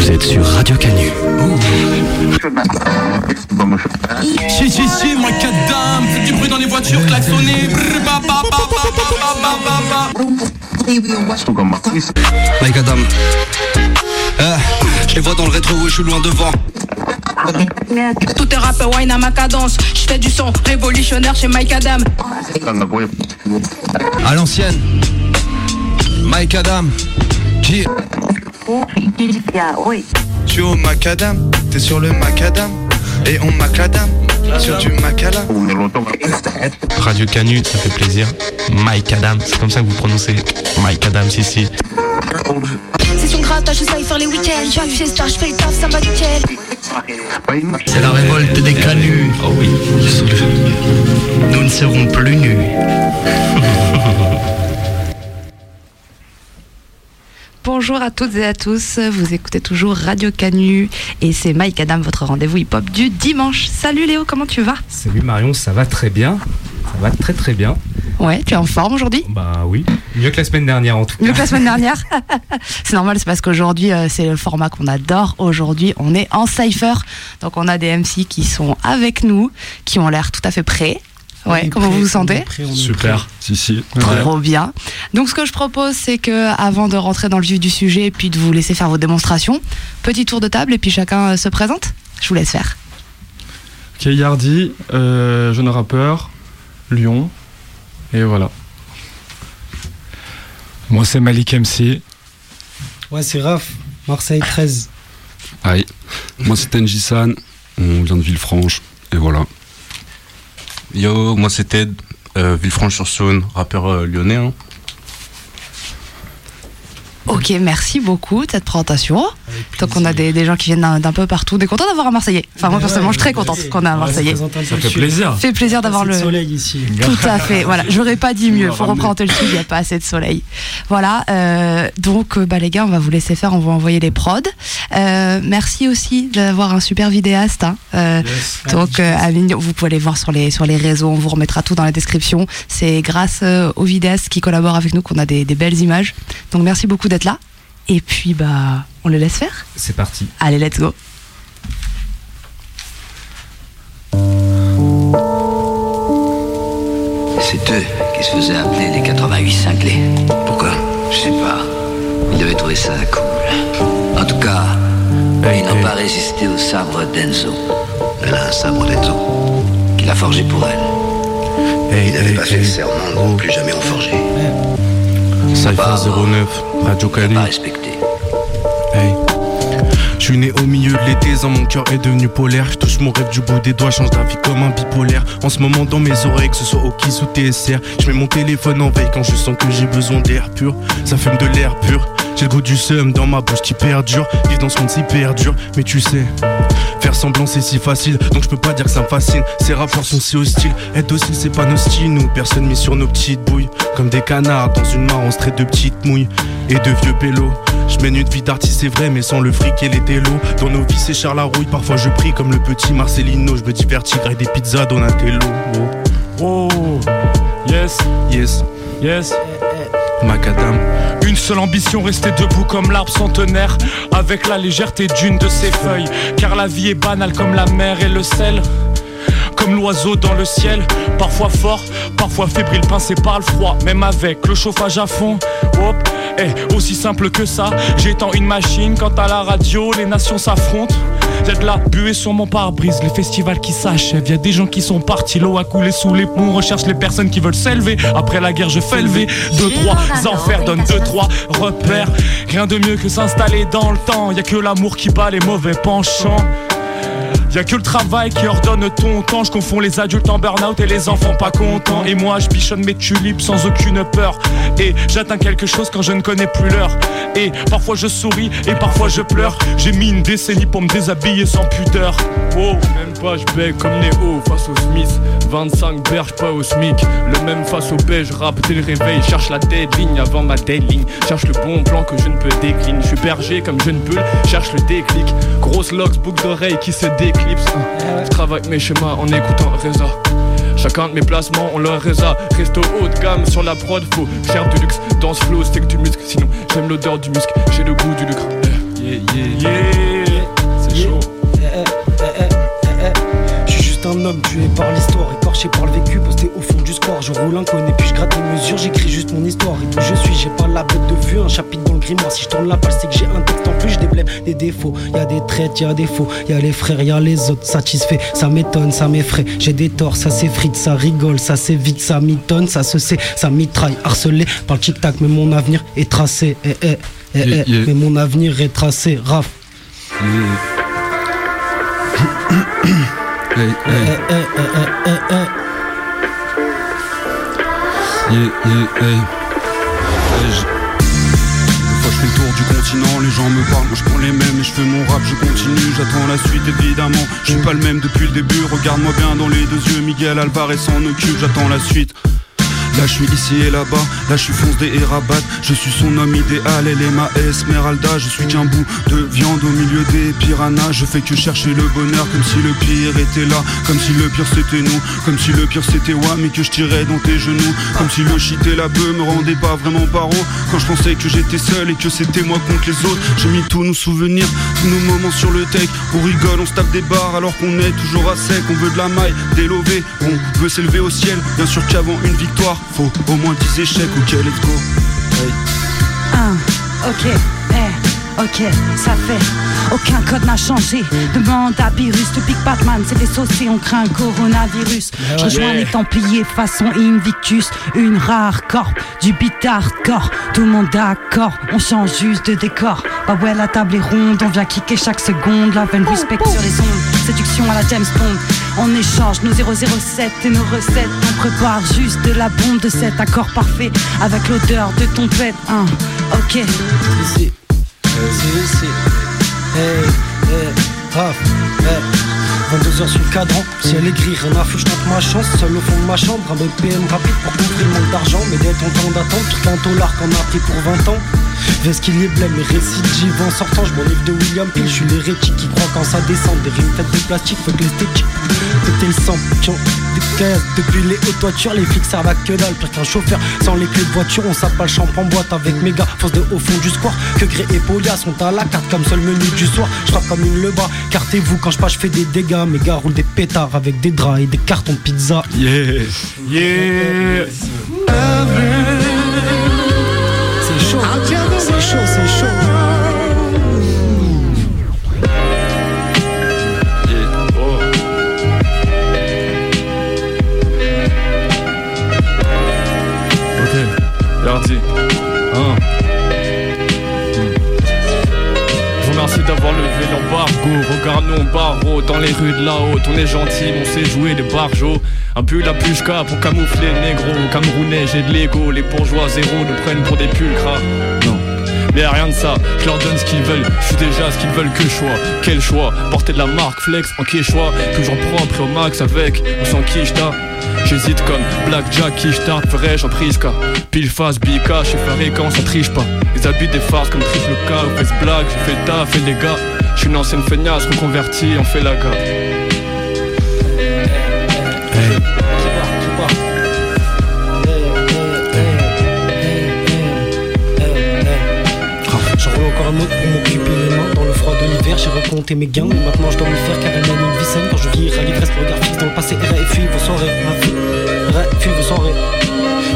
Vous êtes sur Radio Canu. Si, si, si, moi, dame, faites du bruit dans les voitures, klaxonnez. Mike Adam. Euh, je les vois dans le rétro, je suis loin devant. Tout est rap, wine à ma cadence. Je du son révolutionnaire chez Mike Adam. À l'ancienne. Mike Adam. Qui... Tu es au macadam, t'es sur le macadam Et on macadam sur du macala Radio Canu, ça fait plaisir. Mike Adams, c'est comme ça que vous prononcez Mike Adams ici. C'est son grattage, je sais faire les week-ends. Suis à fiesta, je fais le taf, ça va nickel. C'est la révolte des canuts. Oh oui, Nous ne serons plus nus. Bonjour à toutes et à tous, vous écoutez toujours Radio Canu et c'est Mike Adam, votre rendez-vous hip-hop du dimanche. Salut Léo, comment tu vas? Salut Marion, ça va très bien. Ça va très très bien. Ouais, tu es en forme aujourd'hui? Bah oui, mieux que la semaine dernière en tout cas. Mieux que la semaine dernière? C'est normal, c'est parce qu'aujourd'hui, euh, c'est le format qu'on adore. Aujourd'hui, on est en cypher. Donc, on a des MC qui sont avec nous, qui ont l'air tout à fait prêts. Ouais, comment vous vous sentez Super. Si, si. Trop bien. Donc, ce que je propose, c'est que avant de rentrer dans le vif du sujet et puis de vous laisser faire vos démonstrations, petit tour de table et puis chacun euh, se présente. Je vous laisse faire. Ok, Yardi, euh, jeune rappeur, Lyon, et voilà. Moi, c'est Malik MC. Ouais, c'est Raph, Marseille 13. Aïe. Moi c'est Tenji San, on vient de Villefranche, et voilà. Yo, moi c'est Ted, euh, Villefranche-sur-Saône, rappeur euh, lyonnais. hein. Ok, merci beaucoup de cette présentation. Donc on a des, des gens qui viennent d'un peu partout. On est content d'avoir un Marseillais. Enfin moi personnellement, je suis très contente qu'on ait un Marseillais. Ça fait plaisir. fait plaisir d'avoir le soleil ici. Tout à fait. Voilà, j'aurais pas dit mieux. Faut représenter le sud, il n'y a pas assez de soleil. Voilà. euh, donc, euh, bah, les gars, on va vous laisser faire. On va envoyer les prods. Euh, merci aussi d'avoir un super vidéaste. hein. Euh, Donc, euh, Amine, vous pouvez aller voir sur les sur les réseaux. On vous remettra tout dans la description. C'est grâce euh, aux vidéastes qui collaborent avec nous qu'on a des, des belles images. Donc, merci beaucoup d'être là. Et puis, bah, on le laisse faire. C'est parti. Allez, let's go. C'est eux qui se faisaient appeler les 88 cinglés. Pourquoi Je sais pas. Ils devaient trouver ça cool. En tout cas, ils n'ont pas résisté au sabre d'Enzo. Elle a un sabre d'Enzo. Qu'il a forgé pour elle. Il n'avait pas fait le serment de ne plus jamais en forger. Cypher Pas 09, Radio. Pas respecté. Je suis né au milieu de l'été, sans mon cœur est devenu polaire. Je touche mon rêve du bout des doigts, change d'avis comme un bipolaire. En ce moment, dans mes oreilles, que ce soit au Kiss ou TSR, je mets mon téléphone en veille quand je sens que j'ai besoin d'air pur. Ça fume de l'air pur. J'ai le goût du seum dans ma bouche qui perdure. Vivre dans ce monde si perdure, mais tu sais. Faire semblant c'est si facile, donc je peux pas dire que ça me fascine. Ces rapports sont si hostiles, être docile c'est pas nos styles. Nous, personne mis sur nos petites bouilles. Comme des canards dans une mare, on se traite de petites mouilles et de vieux pélos. Je mène une vie d'artiste, c'est vrai, mais sans le fric et les télos. Dans nos vies, c'est Charles Larouille. Parfois, je prie comme le petit Marcelino. Je me divertis grâce des pizzas Donatello. Oh, Oh, yes, yes, yes. macadam. Une seule ambition, rester debout comme l'arbre centenaire, avec la légèreté d'une de ses feuilles. Car la vie est banale comme la mer et le sel. Comme l'oiseau dans le ciel, parfois fort, parfois fébrile, pincé par le froid, même avec le chauffage à fond. Hop, eh, aussi simple que ça, j'étends une machine. Quant à la radio, les nations s'affrontent. De la buée sur mon pare-brise, les festivals qui s'achèvent. Y a des gens qui sont partis, l'eau a coulé sous les ponts. On recherche les personnes qui veulent s'élever. Après la guerre, je fais lever. Deux, trois enfers donnent deux, trois repères. Rien de mieux que s'installer dans le temps. Y a que l'amour qui bat les mauvais penchants. Y'a que le travail qui ordonne ton temps. Je confonds les adultes en burn-out et les enfants pas contents. Et moi, je bichonne mes tulipes sans aucune peur. Et j'atteins quelque chose quand je ne connais plus l'heure. Et parfois je souris et parfois je pleure. J'ai mis une décennie pour me déshabiller sans pudeur. Pas je comme Néo face au Smith 25 berges pas au SMIC. Le même face au beige rap dès le réveil. Cherche la deadline avant ma deadline Cherche le bon plan que je ne peux décliner. Je suis berger comme je ne peux. Cherche le déclic. Grosse locks, boucle d'oreille qui se déclipse. Je travaille mes schémas en écoutant Reza. Chacun de mes placements, on leur résa Resto haut de gamme sur la prod, faut faire du luxe. Dans ce flow, c'est que du muscle Sinon, j'aime l'odeur du muscle, j'ai le goût du lucre. Yeah, yeah, yeah un homme tué par l'histoire, écorché par le vécu, posté au fond du score. Je roule un connais puis je gratte les mesures, j'écris juste mon histoire. Et où je suis, j'ai pas la bête de vue, un chapitre dans le grimoire. Si je tourne la page, c'est que j'ai un texte en plus, je déblème des défauts. Y a des traites, y a des faux, y a les frères, y a les autres satisfaits. Ça m'étonne, ça m'effraie. J'ai des torts, ça s'effrite, ça rigole, ça s'évite, ça mitonne, ça se sait, ça mitraille, harcelé par le tic-tac. Mais mon avenir est tracé, eh, eh, eh, yeah, eh. mais mon avenir est tracé, raf. Hey, hey, Eh, eh, eh, eh, yeah, yeah, hey. Hey, je- Des fois je fais le tour du continent, les gens me parlent, moi je prends les mêmes et je fais mon rap, je continue, j'attends la suite évidemment. Je suis pas le même depuis le début, regarde-moi bien dans les deux yeux, Miguel Alvarez s'en occupe, j'attends la suite. Là je suis ici et là-bas, là je suis foncé et rabat. Je suis son homme idéal, elle est ma Esmeralda. Je suis qu'un bout de viande au milieu des piranhas. Je fais que chercher le bonheur comme si le pire était là. Comme si le pire c'était nous, comme si le pire c'était moi Mais que je tirais dans tes genoux. Comme si le shit et la beuh me rendaient pas vraiment paro Quand je pensais que j'étais seul et que c'était moi contre les autres J'ai mis tous nos souvenirs, tous nos moments sur le tech On rigole, on se tape des barres alors qu'on est toujours à sec. On veut de la maille, des lovés, on veut s'élever au ciel. Bien sûr qu'avant une victoire, faut au moins 10 échecs Ok, let's go Hey. Ah, ok, eh, ok, ça fait. Aucun code n'a changé. Demande à Virus, depuis que Batman s'est dissocié, on craint un coronavirus. Je rejoins les Templiers façon Invictus, une rare corps, du beat hardcore. Tout le monde d'accord, on change juste de décor. Bah ouais, la table est ronde, on vient kicker chaque seconde. Love and respect sur les ondes, séduction à la James Bond. On échange nos 007 et nos recettes. On prépare juste de la bombe de cet accord parfait avec l'odeur de ton pet. Hein, ok. Ici, ici. Hey, hey, Raph, hey. 22h sur le cadran, ciel est gris, rien à foutre, je tente ma chance, seul au fond de ma chambre, un BPM rapide pour couvrir le manque d'argent, mais d'être en temps d'attente, pire qu'un dollar qu'on a pris pour 20 ans. Vest qu'il y est blême, mes récidives en sortant, je m'enlève de William Peel, je suis l'hérétique qui croit quand ça descend, des rimes faites de plastique, faut que l'esthétique, péter le sang, des caisses, depuis les hautes voitures, les flics servent à que dalle, pire qu'un chauffeur, sans les clés de voiture, on s'appelle champ en boîte avec mes gars, force de au fond du square, que Gré et Polia sont à la carte comme seul menu du soir, je frappe comme une leba, cartez-vous quand je passe, je fais des dégâts, mes gars roulent des pétards avec des draps et des cartons de pizza. Yeah. Yeah. C'est Barreau dans les rues de la haute. On est gentil, on sait jouer des barjots. Un peu la pushka pour camoufler le négro. Camerounais, j'ai de l'ego. Les bourgeois zéro nous prennent pour des pulcras. Non. Mais rien de ça, je leur donne ce qu'ils veulent, je suis déjà ce qu'ils veulent que choix. Quel choix? Porter de la marque flex en quechua, toujours propre au max avec ou sans quicheta. J'hésite comme Blackjack, quicheta, ferais-je en prisca? Pile face, bika, chez Ferré quand ça triche pas. Ils habitent des farces comme triple K ou face black, fait le taf et les gars. Je suis une ancienne feignasse reconvertie, on fait la gare. Un autre pour m'occuper les mains dans le froid de l'hiver. J'ai recompté mes gains, mais maintenant je dois me faire car elle mène une vie saine. Quand je vieillirai l'ivresse, le regard dans le passé. RFI, vos soirées, RFI, vos soirées,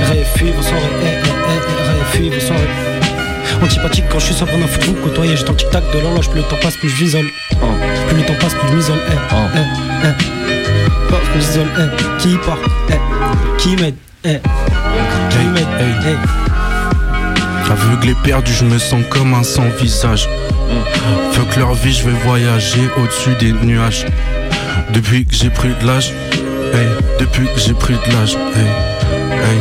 RFI, vos soirées, RFI, vos soirées. Antipathique quand je suis on a foutu côtoyer. J'étais en tic-tac de l'horloge, plus le temps passe, plus je m'isole. Plus le temps passe, plus je m'isole. Eh, eh, eh. Plus je m'isole. Eh. Qui part? Eh. Qui m'aide Eh. Qui m'aide Eh. Aveuglé, perdu, je me sens comme un sans visage. Fuck leur vie, je vais voyager au-dessus des nuages. Depuis que j'ai pris de l'âge, hey, depuis que j'ai pris de l'âge, hey, hey,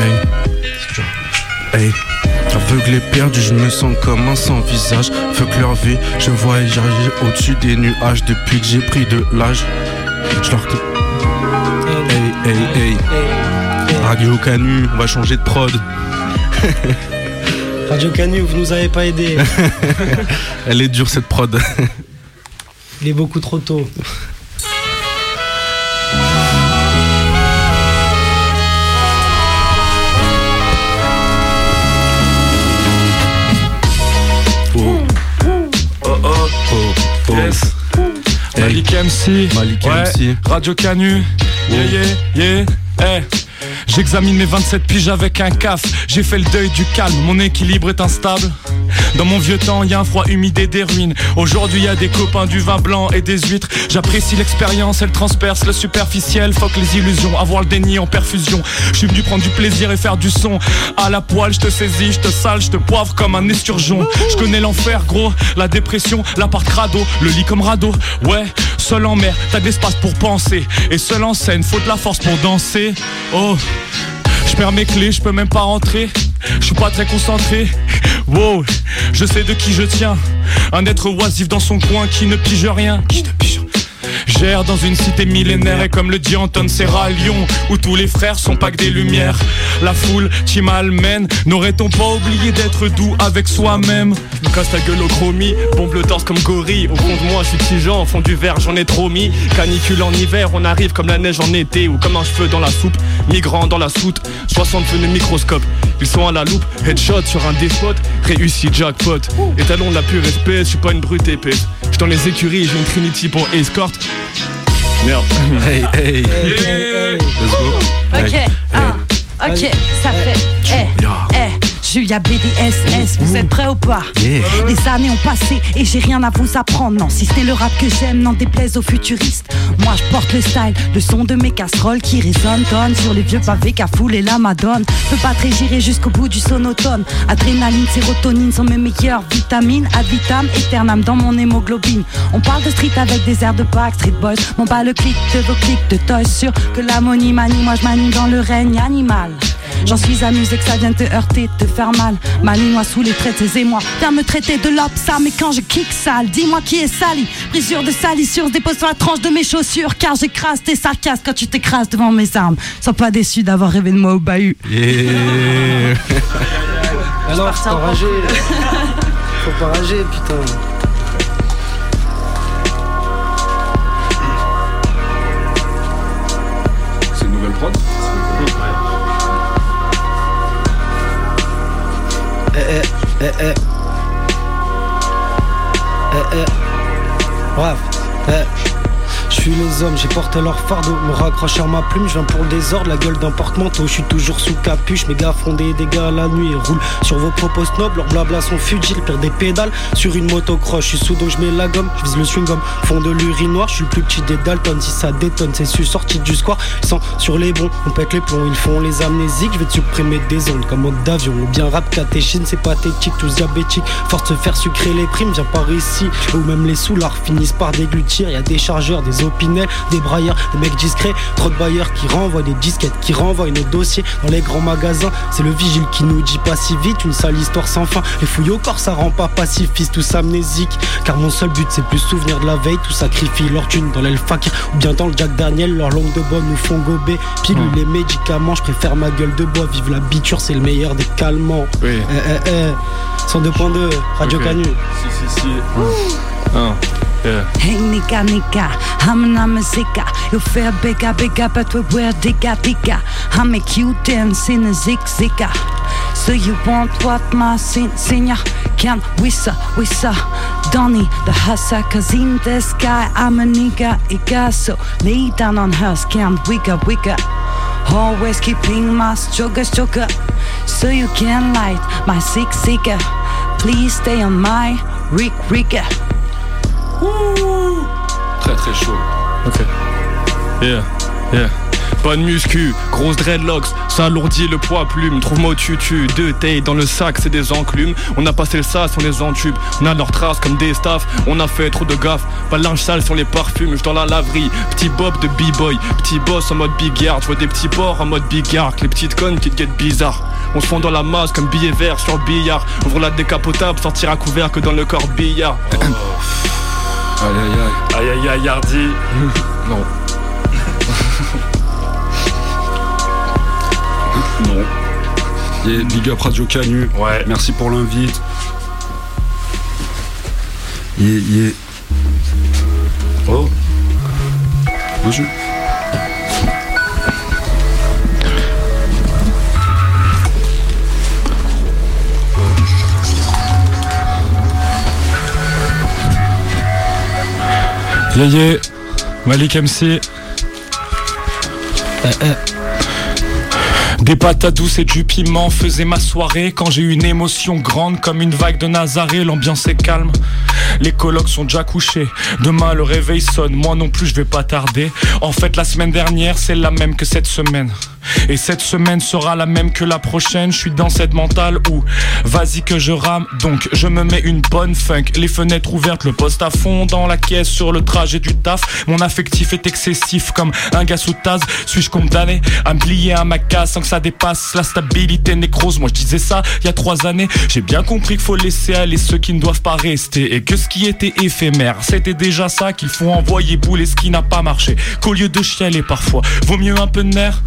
hey, hey. Aveuglé, perdu, je me sens comme un sans visage. Fuck leur vie, je voyager au-dessus des nuages. Depuis que j'ai pris de l'âge, je leur. Hey, hey, hey. Radio Canu, on va changer de prod. Radio Canu, vous nous avez pas aidé. Elle est dure cette prod. Il est beaucoup trop tôt. Malik MC, Malik ouais. MC. Radio Canu, yeah yeah yeah, eh. J'examine mes 27 piges avec un caf. J'ai fait le deuil du calme, mon équilibre est instable. Dans mon vieux temps, y a un froid humide et des ruines. Aujourd'hui, y a des copains du vin blanc et des huîtres. J'apprécie l'expérience, elle transperce le superficiel. Fuck les illusions, avoir le déni en perfusion. Je suis venu prendre du plaisir et faire du son. À la poêle, je te saisis, je te sale, je te poivre comme un esturgeon. Je connais l'enfer, gros, la dépression, l'appart crado, le lit comme radeau. Ouais, seul en mer, t'as de l'espace pour penser. Et seul en scène, faut de la force pour danser. Oh. Je perds mes clés, je peux même pas rentrer. Je suis pas très concentré. Wow, je sais de qui je tiens. Un être oisif dans son coin qui ne pige rien. Qui ne pige Gère dans une cité millénaire et comme le dit Anton Serra Lyon Où tous les frères sont pas que des lumières. La foule qui malmène N'aurait-on pas oublié d'être doux avec soi-même? Casse ta gueule au chromie, bombe le torse comme gorille. Au fond de moi je suis tigeant, au fond du verre j'en ai trop mis. Canicule en hiver, on arrive comme la neige en été Ou comme un cheveu dans la soupe, migrant dans la soute 60 venus microscope, ils sont à la loupe Headshot sur un défaut, réussi jackpot. Étalon de la pure espèce, je suis pas une brute épaisse dans les écuries, j'ai une Trinity pour escort Merde Hey, hey, let's go. Ok, Hey. ah, ok, ça fait. Eh, eh. Julia BDSS, vous êtes prêts ou pas? Yeah. Les années ont passé et j'ai rien à vous apprendre. Non, si c'est le rap que j'aime, n'en déplaise aux futuristes. Moi je porte le style, le son de mes casseroles qui résonne, tonne sur les vieux pavés qu'a foulé la madone. Peux pas très gérer jusqu'au bout du sonotone. Adrénaline, sérotonine sont mes meilleures vitamines. Ad vitam, éternam dans mon hémoglobine. On parle de street avec des airs de pack, street boys. Mon bas le clic de vos clics de toys sûr que l'ammonie manie. Moi je manie dans le règne animal. J'en suis amusé que ça vienne te heurter, te faire mal. Manie-moi sous les traites et moi. Viens me traiter de l'opsa, mais quand je kick sale, dis-moi qui est sali. Brisure de salissure, dépose sur la tranche de mes chaussures. Car j'écrase tes sarcasmes quand tu t'écrases devant mes armes. Sois pas déçu d'avoir rêvé de moi au bahut. Yeah. Alors, faut pas rager. Faut pas rager, putain. Eh, eh eh. Eh. Bref, eh. Suis les hommes, j'ai porté leur fardeau, me raccroche sur ma plume, je viens pour le désordre, la gueule d'un porte-manteau, je suis toujours sous capuche, mes gars font des dégâts la nuit et roulent sur vos propos snobs, leurs blabla sont futiles, perdent des pédales. Sur une motocross, je suis sous donc je mets la gomme, je vise le chewing-gum, fond de l'urinoir, je suis le plus petit des Dalton, si ça détonne, c'est su sorti du square, sont sur les bons, on pète les plombs, ils font les amnésiques, je vais te supprimer des ondes comme mode d'avion, ou bien rap catéchine, c'est pathétique, tous diabétiques, force de faire sucrer les primes, viens par ici, ou même les soulards finissent par déglutir, y a des chargeurs, des des brailleurs, des mecs discrets, trop de bailleurs qui renvoient des disquettes, qui renvoient nos dossiers dans les grands magasins. C'est le vigile qui nous dit pas si vite, une sale histoire sans fin. Les fouilles au corps, ça rend pas pacifiste, tous amnésiques. Car mon seul but, c'est plus souvenir de la veille, tout sacrifie leur thune dans l'Elfak ou bien dans le Jack Daniel. Leur langue de bois nous font gober. Pilule les médicaments, je préfère ma gueule de bois. Vive la biture, c'est le meilleur des calmants. Oui. Eh eh eh, 102.2, Radio Ok. Canu. Si si si Yeah. Hey nigga nigga, I'm a muzika. You feel bigger bigger, but we wear digga digga. I make you dance in a zig. So you want what my sin senior can wissa wissa. Donny the hustle, cause in the sky I'm a nigga igga. So lay down on her skin, wigga wigga. Always keeping my sugar sugar. So you can light my zig zigga. Please stay on my rig rigger. Très très chaud. Ok. Yeah, yeah. Bonne muscu, grosse dreadlocks, ça alourdit le poids plume. Trouve-moi au tutu, deux tailles dans le sac, c'est des enclumes. On a passé le sas, on les entube. On a leurs traces comme des staffs, on a fait trop de gaffe. Pas de linge sale sur les parfums, je dans la laverie. Petit bob de b-boy, petit boss en mode big yard. Je vois des petits porcs en mode big yard, les petites connes qui te guettent bizarre. On se fond dans la masse comme billet vert sur le billard. Ouvre la décapotable, sortir à couvert que dans le corps billard. Aïe aïe Aïe aïe aïe, Hardy. Non. Non. Et big up Radio Canu. Ouais. Merci pour l'invite. Yeah, yeah. Oh. Bonjour. Malik MC. Des patates douces et du piment faisaient ma soirée. Quand j'ai une émotion grande comme une vague de Nazaré L'ambiance est calme, les colocs sont déjà couchés. Demain le réveil sonne, moi non plus je vais pas tarder. En fait la semaine dernière c'est la même que cette semaine et cette semaine sera la même que la prochaine. Je suis dans cette mentale où vas-y que je rame. Donc je me mets une bonne funk. Les fenêtres ouvertes, le poste à fond dans la caisse sur le trajet du taf. Mon affectif est excessif comme un gars sous tasse. Suis-je condamné à me plier à ma casse sans que ça dépasse la stabilité nécrose? Moi je disais ça il y a trois années. J'ai bien compris qu'il faut laisser aller ceux qui ne doivent pas rester. Et que ce qui était éphémère, c'était déjà ça qu'il faut envoyer bouler ce qui n'a pas marché. Qu'au lieu de chialer parfois, vaut mieux un peu de nerf.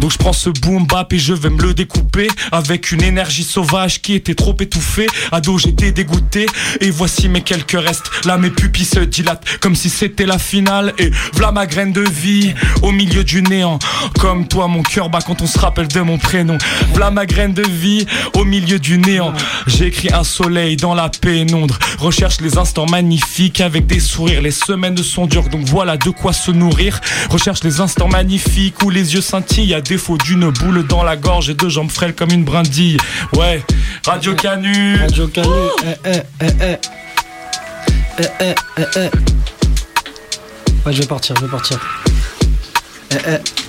Donc je prends ce boom bap et je vais me le découper Avec une énergie sauvage qui était trop étouffée. Ado j'étais dégoûté. Et voici mes quelques restes. Là mes pupilles se dilatent Comme si c'était la finale. Et v'là ma graine de vie Au milieu du néant. Comme toi mon cœur bat quand on se rappelle de mon prénom. V'là ma graine de vie Au milieu du néant. J'ai écrit un soleil dans la pénombre. Recherche les instants magnifiques Avec des sourires. Les semaines sont dures Donc voilà de quoi se nourrir. Recherche les instants magnifiques Où les yeux scintillent à défaut d'une boule dans la gorge et deux jambes frêles comme une brindille. Ouais, Radio Canu. Radio Canu, eh eh eh. Eh eh eh eh. Ouais, je vais partir, je vais partir. Eh eh.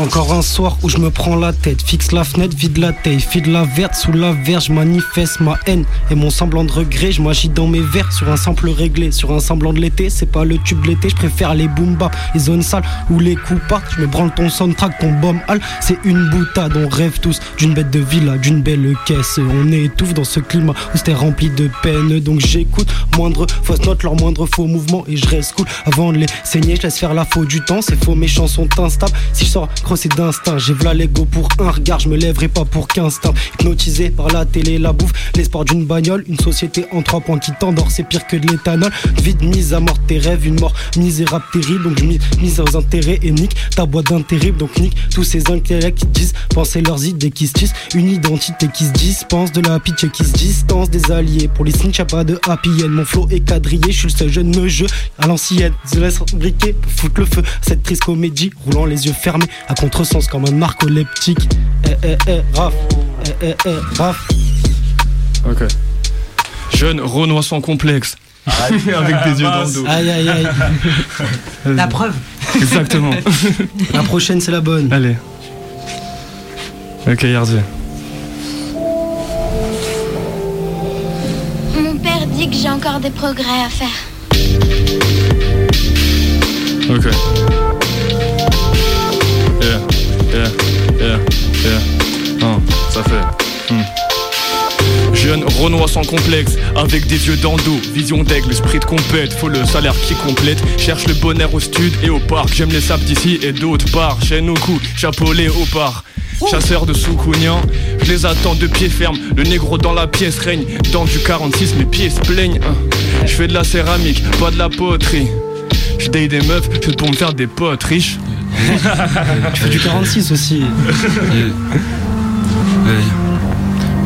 Encore un soir où je me prends la tête, fixe la fenêtre, vide la taille, file la verte sous la verge, manifeste ma haine et mon semblant de regret. Je m'agis dans mes verres sur un sample réglé, sur un semblant de l'été. C'est pas le tube de l'été, je préfère les boombas, les zones sales où les coups partent. Je me branle ton soundtrack, ton bomb hall. C'est une boutade, on rêve tous d'une bête de villa, d'une belle caisse. On étouffe dans ce climat où c'était rempli de peine. Donc j'écoute moindre fausse note, leur moindre faux mouvement et je reste cool. Avant de les saigner, je laisse faire la faute du temps. Ces faux méchants sont instables. Si je sors c'est d'instinct. J'ai v'là l'ego pour un regard, je me lèverai pas pour qu'instinct. Hypnotisé par la télé, la bouffe, l'espoir d'une bagnole. Une société en trois points qui t'endort, c'est pire que de l'éthanol. Vide mise à mort tes rêves, une mort misérable, terrible. Donc je mise aux intérêts et nique ta boîte d'intérêt. Donc nique tous ces intellects qui disent penser leurs idées qui se tissent. Une identité qui se dispense, de la pitié qui se distance des alliés. Pour les y'a pas de happy end. Mon flow est quadrillé, je suis le seul jeune jeu à l'ancienne. Je laisse briquer foutre le feu. Cette triste comédie, roulant les yeux fermés à contresens comme un narcoleptique. Eh eh eh, Raph, eh eh eh, Raph. Ok. Jeune Renoir sans complexe. Avec des yeux dans le dos. Aïe aïe aïe. La preuve. Exactement. La prochaine, c'est la bonne. Allez. Ok, Yardi. Mon père dit que j'ai encore des progrès à faire. Ok. Yeah, yeah, yeah. Hein. Hmm. Jeune Renoir sans complexe, avec des yeux d'endo, vision d'aigle, esprit de compète, faut le salaire qui complète. Cherche le bonheur au stud et au parc, j'aime les sables d'ici et d'autres parts. Chaîne au cou, chapeau au par. Chasseur de soukounian, je les attends de pied ferme. Le négro dans la pièce règne. Dans du 46, mes pieds se plaignent. hein. Je fais de la céramique, pas de la poterie. Je des meufs, c'est pour me faire des potes riches. Tu fais du 46 aussi. Hey,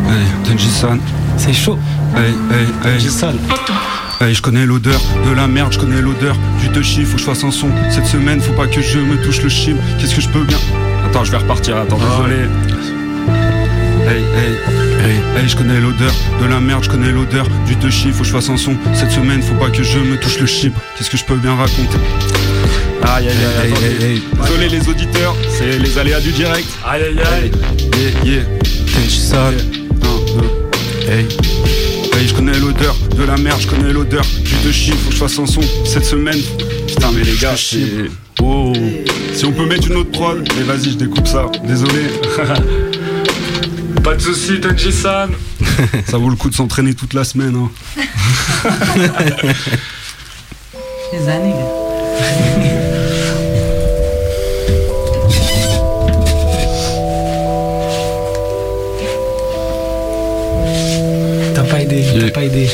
hey, Tenji-san. C'est chaud. Hey, hey, hey. Tenji-san. Hey, je connais l'odeur de la merde, je connais l'odeur du touchy, faut que je fasse un son. Cette semaine, faut pas que je me touche le chim. Qu'est-ce que je peux bien? Attends, je vais repartir, attends, désolé. Hey, hey, hey, hey, je connais l'odeur de la merde, je connais l'odeur du touchy, faut que je fasse un son. Cette semaine, faut pas que je me touche le chip. Qu'est-ce que je peux bien raconter? Aïe, aïe, aïe, attendez. Désolé les auditeurs, c'est les aléas du direct. Aïe, aïe, aïe. Yeah, yeah. Tenchi-san. Un, deux. Hey. Hey, je connais l'odeur de la merde, je connais l'odeur du de chiffre, faut que je fasse un son cette semaine. Putain, mais les gars, c'est. Oh. Si on peut mettre une autre prod, mais vas-y, je découpe ça. Désolé. Pas de soucis, Tenji-san. ça vaut le coup de s'entraîner toute la semaine. Hein. Les années. Aidé, t'as pas aidé.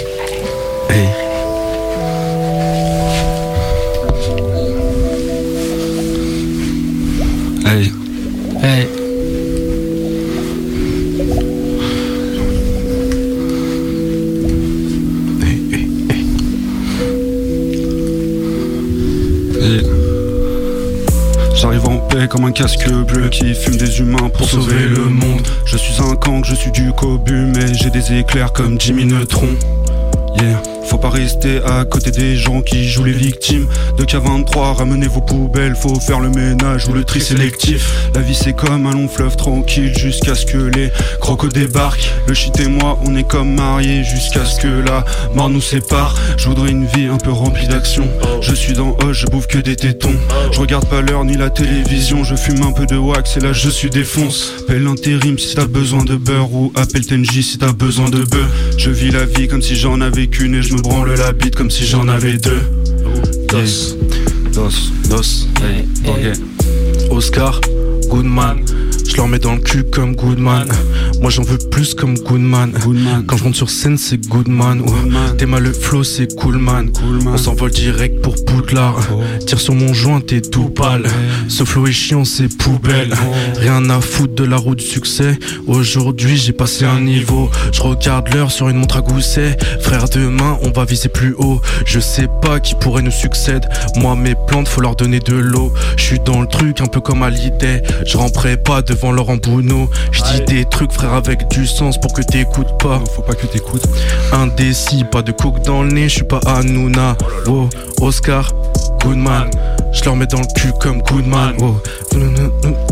Comme un casque bleu qui fume des humains pour, sauver, le monde. Je suis un kang, je suis du cobu, mais j'ai des éclairs comme Jimmy Neutron. Yeah. Faut pas rester à côté des gens qui jouent les victimes. De K23, ramenez vos poubelles. Faut faire le ménage ou le tri sélectif. La vie c'est comme un long fleuve tranquille Jusqu'à ce que les crocos débarquent. Le shit et moi on est comme mariés Jusqu'à ce que la mort nous sépare. Je voudrais une vie un peu remplie d'action. Je suis dans Hoche, je bouffe que des tétons. Je regarde pas l'heure ni la télévision. Je fume un peu de wax et là je suis défonce Pelle l'intérim si t'as besoin de beurre Ou appelle Tenji si t'as besoin de bœuf. Je vis la vie comme si j'en avais qu'une Et je me branle la bite comme si j'en avais deux. Dos, dos, dos, hey. Oscar, Goodman. Je leur mets dans le cul comme Goodman. Moi j'en veux plus comme Goodman. Quand je monte sur scène, c'est Goodman. T'es mal le flow, c'est Coolman. On s'envole direct pour Poudlard. Tire sur mon joint, t'es tout pâle. Ce flow est chiant, c'est poubelle. Rien à foutre de la route du succès. Aujourd'hui, j'ai passé un niveau. Je regarde l'heure sur une montre à gousset. Frère, demain, on va viser plus haut. Je sais pas qui pourrait nous succède. Moi, mes plantes, faut leur donner de l'eau. Je suis dans le truc, un peu comme à l'idée. Je ramperai pas devant Laurent Bounot. Je dis des trucs, frère, avec du sens pour que t'écoutes pas. Faut pas que t'écoutes. Indécis, pas de coke dans le nez, je suis pas Hanouna. Oh, Oscar, Goodman. Je leur mets dans le cul comme Goodman. Oh,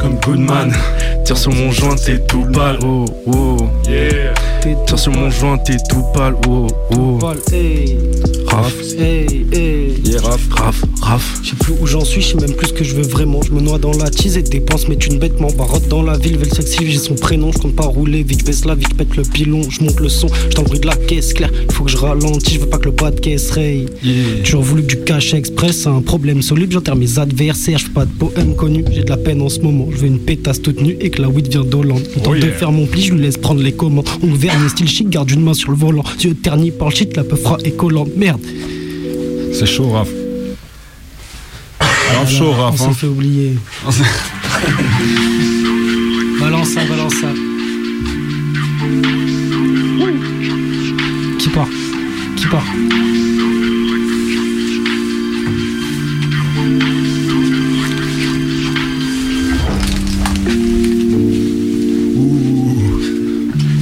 comme Goodman. Tire sur mon joint, t'es tout pâle. Oh, oh. Yeah. Tire sur mon joint, t'es tout pâle. Oh, oh. Raf, hey, hey. yeah, Raf, Raf, Raf. Je sais plus où j'en suis, je sais même plus ce que je veux vraiment. Je me noie dans la tease et dépense mes thunes bêtement. Barotte dans la ville, veut sexy, j'ai son prénom. Je compte pas rouler, vite baisse la vite pète le pilon. Je monte le son, je bruit de la caisse claire. Il faut que je ralentis, je veux pas que le bas de caisse raye. Toujours voulu que du cash express, un problème solide. J'enterre mes adversaires, je fais pas de poème connu. J'ai de la peine en ce moment, je veux une pétasse toute nue et que la weed vient d'Hollande. Le temps Oh de faire mon pli, je lui laisse prendre les commandes. On gouverne style chic, garde une main sur le volant. Yeux ternis par le shit, la peu froid et collante. Merde. C'est chaud, Raph. Alors chaud, On Raph. s'est hein. fait oublier. balance ça, balance ça. Qui part? Qui part?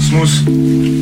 Smooth. Smooth.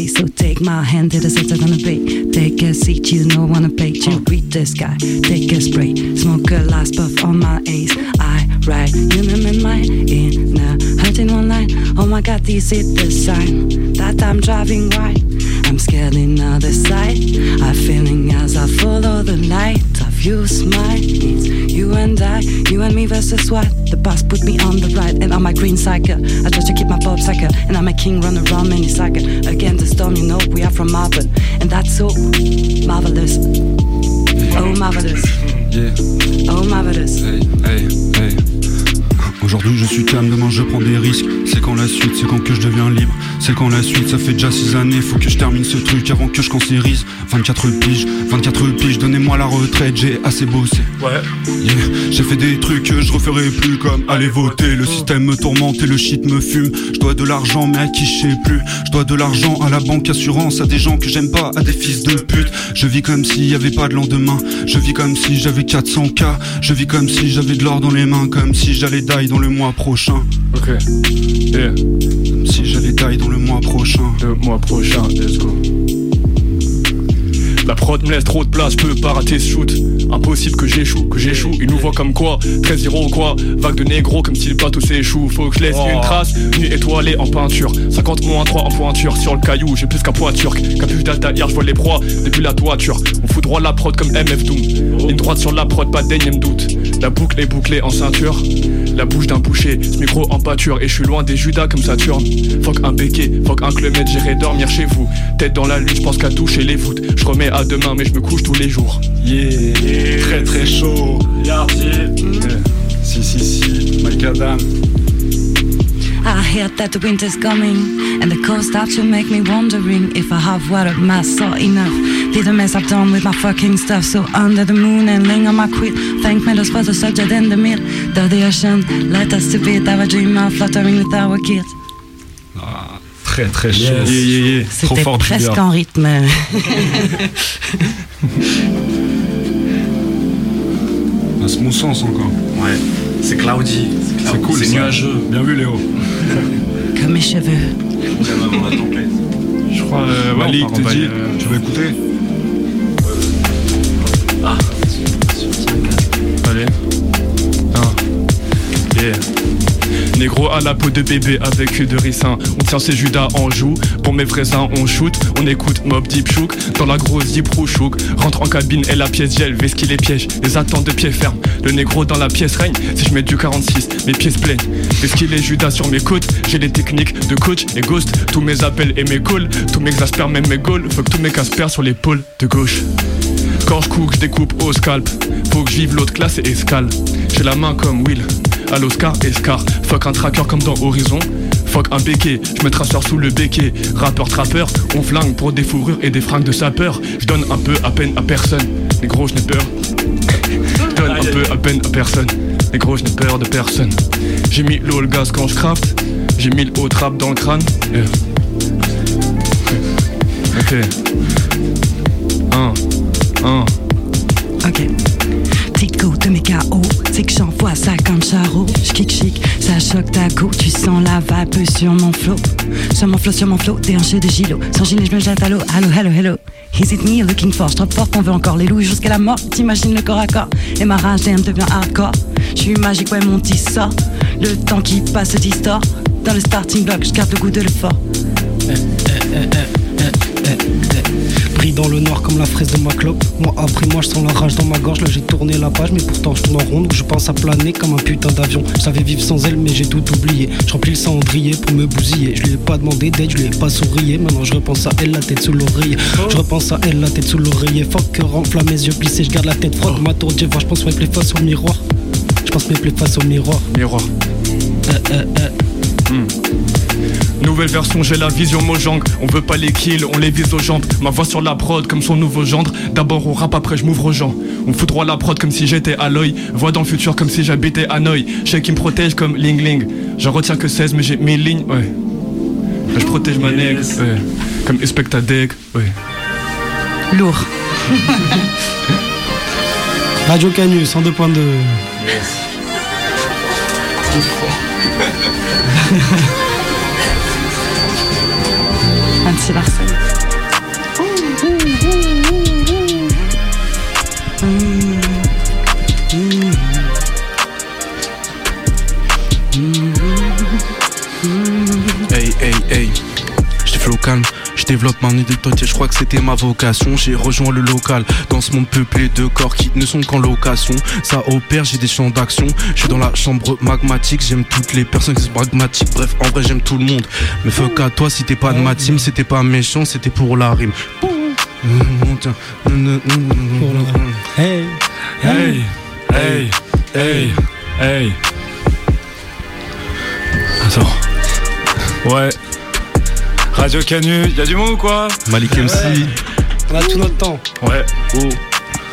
Say. So take my hand to the I'm gonna pay. Take a seat, you know wanna play. You read the sky, take a spray. Smoke a last puff on my ace. I ride, you in my in the hurting one line. Oh my god, this is the sign that I'm driving right. I'm scared in other side. I'm feeling as I follow the light of your smile. It's you and I, you and me versus what? The bus put me on the right and on my green cycle. I try to keep my pop cycle and I'm a king run around many cycle. Again the storm, you know we are from marble and that's so marvelous. Oh marvelous. yeah. Oh marvelous. Hey, hey, hey. Aujourd'hui je suis calme, demain je prends des risques. C'est quand la suite, c'est quand que je deviens libre. C'est quand la suite, ça fait déjà 6 années. Faut que je termine ce truc avant que je cancérise. 24 piges, 24 piges, donnez-moi la retraite, j'ai assez bossé. Ouais. Yeah. J'ai fait des trucs que je referai plus comme aller voter. Le système me tourmente et le shit me fume. Je dois de l'argent, mais à qui je sais plus. Je dois de l'argent à la banque assurance, à des gens que j'aime pas, à des fils de pute. Je vis comme s'il y avait pas de lendemain. Je vis comme si j'avais 400k. Je vis comme si j'avais de l'or dans les mains. Comme si j'allais die dans le mois prochain. Ok. Yeah. Comme si j'allais die dans le mois prochain. Le mois prochain, let's go. La prod me laisse trop de place, je peux pas rater ce shoot. Impossible que j'échoue, que j'échoue. Ils nous voient comme quoi 13-0 ou quoi Vague de négro comme si le bateau s'échoue. Faut que je laisse Oh. une trace, nu étoilée en peinture. 50 moins 3 en pointure. Sur le caillou, j'ai plus qu'un point turc. Capuche d'Altaïr, je vois les proies depuis la toiture. On fout droit la prod comme MF Doom. Ligne droite sur la prod, pas d'énième doute. La boucle est bouclée en ceinture. La bouche d'un boucher, ce micro en pâture. Et je suis loin des Judas comme Saturne. Fuck un béquet, fuck un club, j'irai dormir chez vous. Tête dans la lune, je pense qu'à toucher les voûtes. Je remets à demain mais je me couche tous les jours. Yeah, très très chaud. Si, si, si, Mike Adam. I hear that the winter's coming and the cold starts to make me wondering if I have watered my soul enough. Little mess I've done with my fucking stuff. So under the moon and laying on my quid, thank me for the subject in the middle of the ocean. Let us to be our dream of fluttering with our kids. Très très chaud. Yes. Yeah, yeah, yeah. Trop C'était fort, presque Julia. en rythme. Un smooth sens encore. Ouais, c'est cloudy. C'est cool, c'est nuageux. Bien vu, Léo. Comme mes cheveux. Comme avant la tempête. Je crois, euh, ouais, Malik, on t'es va dit, euh, tu vas écouter Ah, Allez. Un. Yeah. Négro à la peau de bébé avec de ricin. On tient ses judas en joue. Pour mes voisins, on shoot. On écoute Mob Deep Chouk. Dans la grosse Deep Chouk. Rentre en cabine et la pièce gèle. Vesqui les pièges. Les attentes de pied ferme. Le négro dans la pièce règne. Si je mets du 46, mes se plaignent. Vesqui les judas sur mes côtes? J'ai les techniques de coach et ghost. Tous mes appels et mes calls. Tous mes aspères, même mes goals. Faut que tous mes caspers sur l'épaule de gauche. Quand je cook, je découpe au scalp. Faut que je vive l'autre classe et escale. J'ai la main comme Will. À l'Oscar, Escar. Fuck un tracker comme dans Horizon. Fuck un béquet, je me trasseur sous le béquet. Rappeur, trappeur, on flingue pour des fourrures et des fringues de sapeur. Je donne un peu à peine à personne. Les gros, je n'ai peur. Je donne un peu à peine à personne. Les gros, je n'ai peur de personne. J'ai mis l'eau, le gaz quand je craft. J'ai mis l'eau trap dans le crâne. Ok. Un. Un. Ok. De mes KO, c'est que j'envoie ça comme charo. J'kick chic, ça choque ta go, tu sens la vape sur mon flow. Sur mon flow, sur mon flow, t'es un jeu de gilo. Sans gilet, je me jette à l'eau. Hello, hello, hello. Is it me looking for? J'trape fort qu'on veut encore les loups jusqu'à la mort. T'imagines le corps à corps? Et ma rage elle devient hardcore. J'suis magique, ouais, mon petit sort. Le temps qui passe se. Dans le starting block, j'garde le goût de l'effort. Brille dans le noir comme la fraise de ma clope. Moi après moi je sens la rage dans ma gorge. Là j'ai tourné la page, mais pourtant je tourne en rond. Donc je pense à planer comme un putain d'avion. Je savais vivre sans elle, mais j'ai tout oublié. Je remplis le cendrier pour me bousiller. Je lui ai pas demandé d'aide, je lui ai pas sourié. Maintenant je repense à elle, la tête sous l'oreiller. Je repense à elle, la tête sous l'oreiller. Fuck que renfle mes yeux plissés, je garde la tête froide. Ma tour voir, je pense mes plaies face au miroir. Je pense mes plaies face au miroir. Miroir. Euh, euh, euh. Nouvelle version, j'ai la vision Mojang. On veut pas les kills, on les vise aux jambes. Ma voix sur la prod comme son nouveau gendre. D'abord on rap, après je m'ouvre aux gens. On fout droit la prod comme si j'étais Aloy. Voix dans le futur comme si j'habitais Hanoï. Je sais qui me protège comme Ling Ling. J'en retiens que 16, mais j'ai mes lignes, ouais. Je protège ma nègre, ouais. Comme Espectadeg, ouais. Lourd. Radio Canus 102.2. します calme, je développe mon identité, je crois que c'était ma vocation. J'ai rejoint le local dans ce monde peuplé de corps qui ne sont qu'en location. Ça opère, j'ai des champs d'action. Je suis dans la chambre magmatique, j'aime toutes les personnes qui sont pragmatiques. Bref, en vrai, j'aime tout le monde. Mais fuck à toi si t'es pas de ma team, c'était pas méchant, c'était pour la rime. Hey, Hey, hey, hey, hey. Attends. Ouais. Radio Canu, y'a du monde ou quoi Malik MC. On a tout notre temps. Ouais. Oh.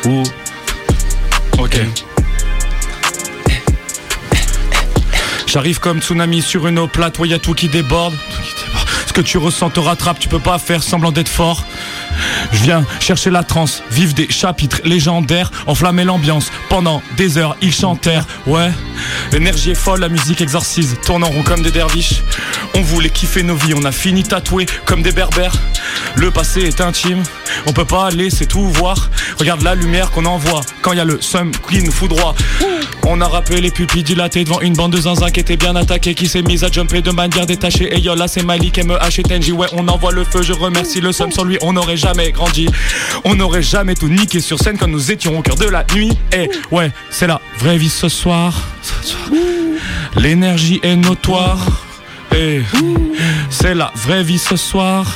Oh. Ok. J'arrive comme tsunami sur une eau plate, ouais, y a tout qui déborde. Tout qui déborde. Ce que tu ressens te rattrape, tu peux pas faire semblant d'être fort. Je viens chercher la transe, vivre des chapitres légendaires, enflammer l'ambiance. Pendant des heures, ils chantèrent, ouais. L'énergie est folle, la musique exorcise, tourne en rond comme des derviches. On voulait kiffer nos vies, on a fini tatoués comme des berbères. Le passé est intime, on peut pas laisser tout voir. Regarde la lumière qu'on envoie quand y a le seum qui nous. On a rappelé les pupilles dilatées devant une bande de zinzins qui était bien attaquée, qui s'est mise à jumper de manière détachée. Et yo, là c'est Malik, MEH et Tenji. Ouais, on envoie le feu, je remercie le seum. Sans lui, on n'aurait jamais grandi. On n'aurait jamais tout niqué sur scène quand nous étions au cœur de la nuit. Et ouais, c'est la vraie vie. Ce soir. L'énergie est notoire. Et c'est la vraie vie ce soir.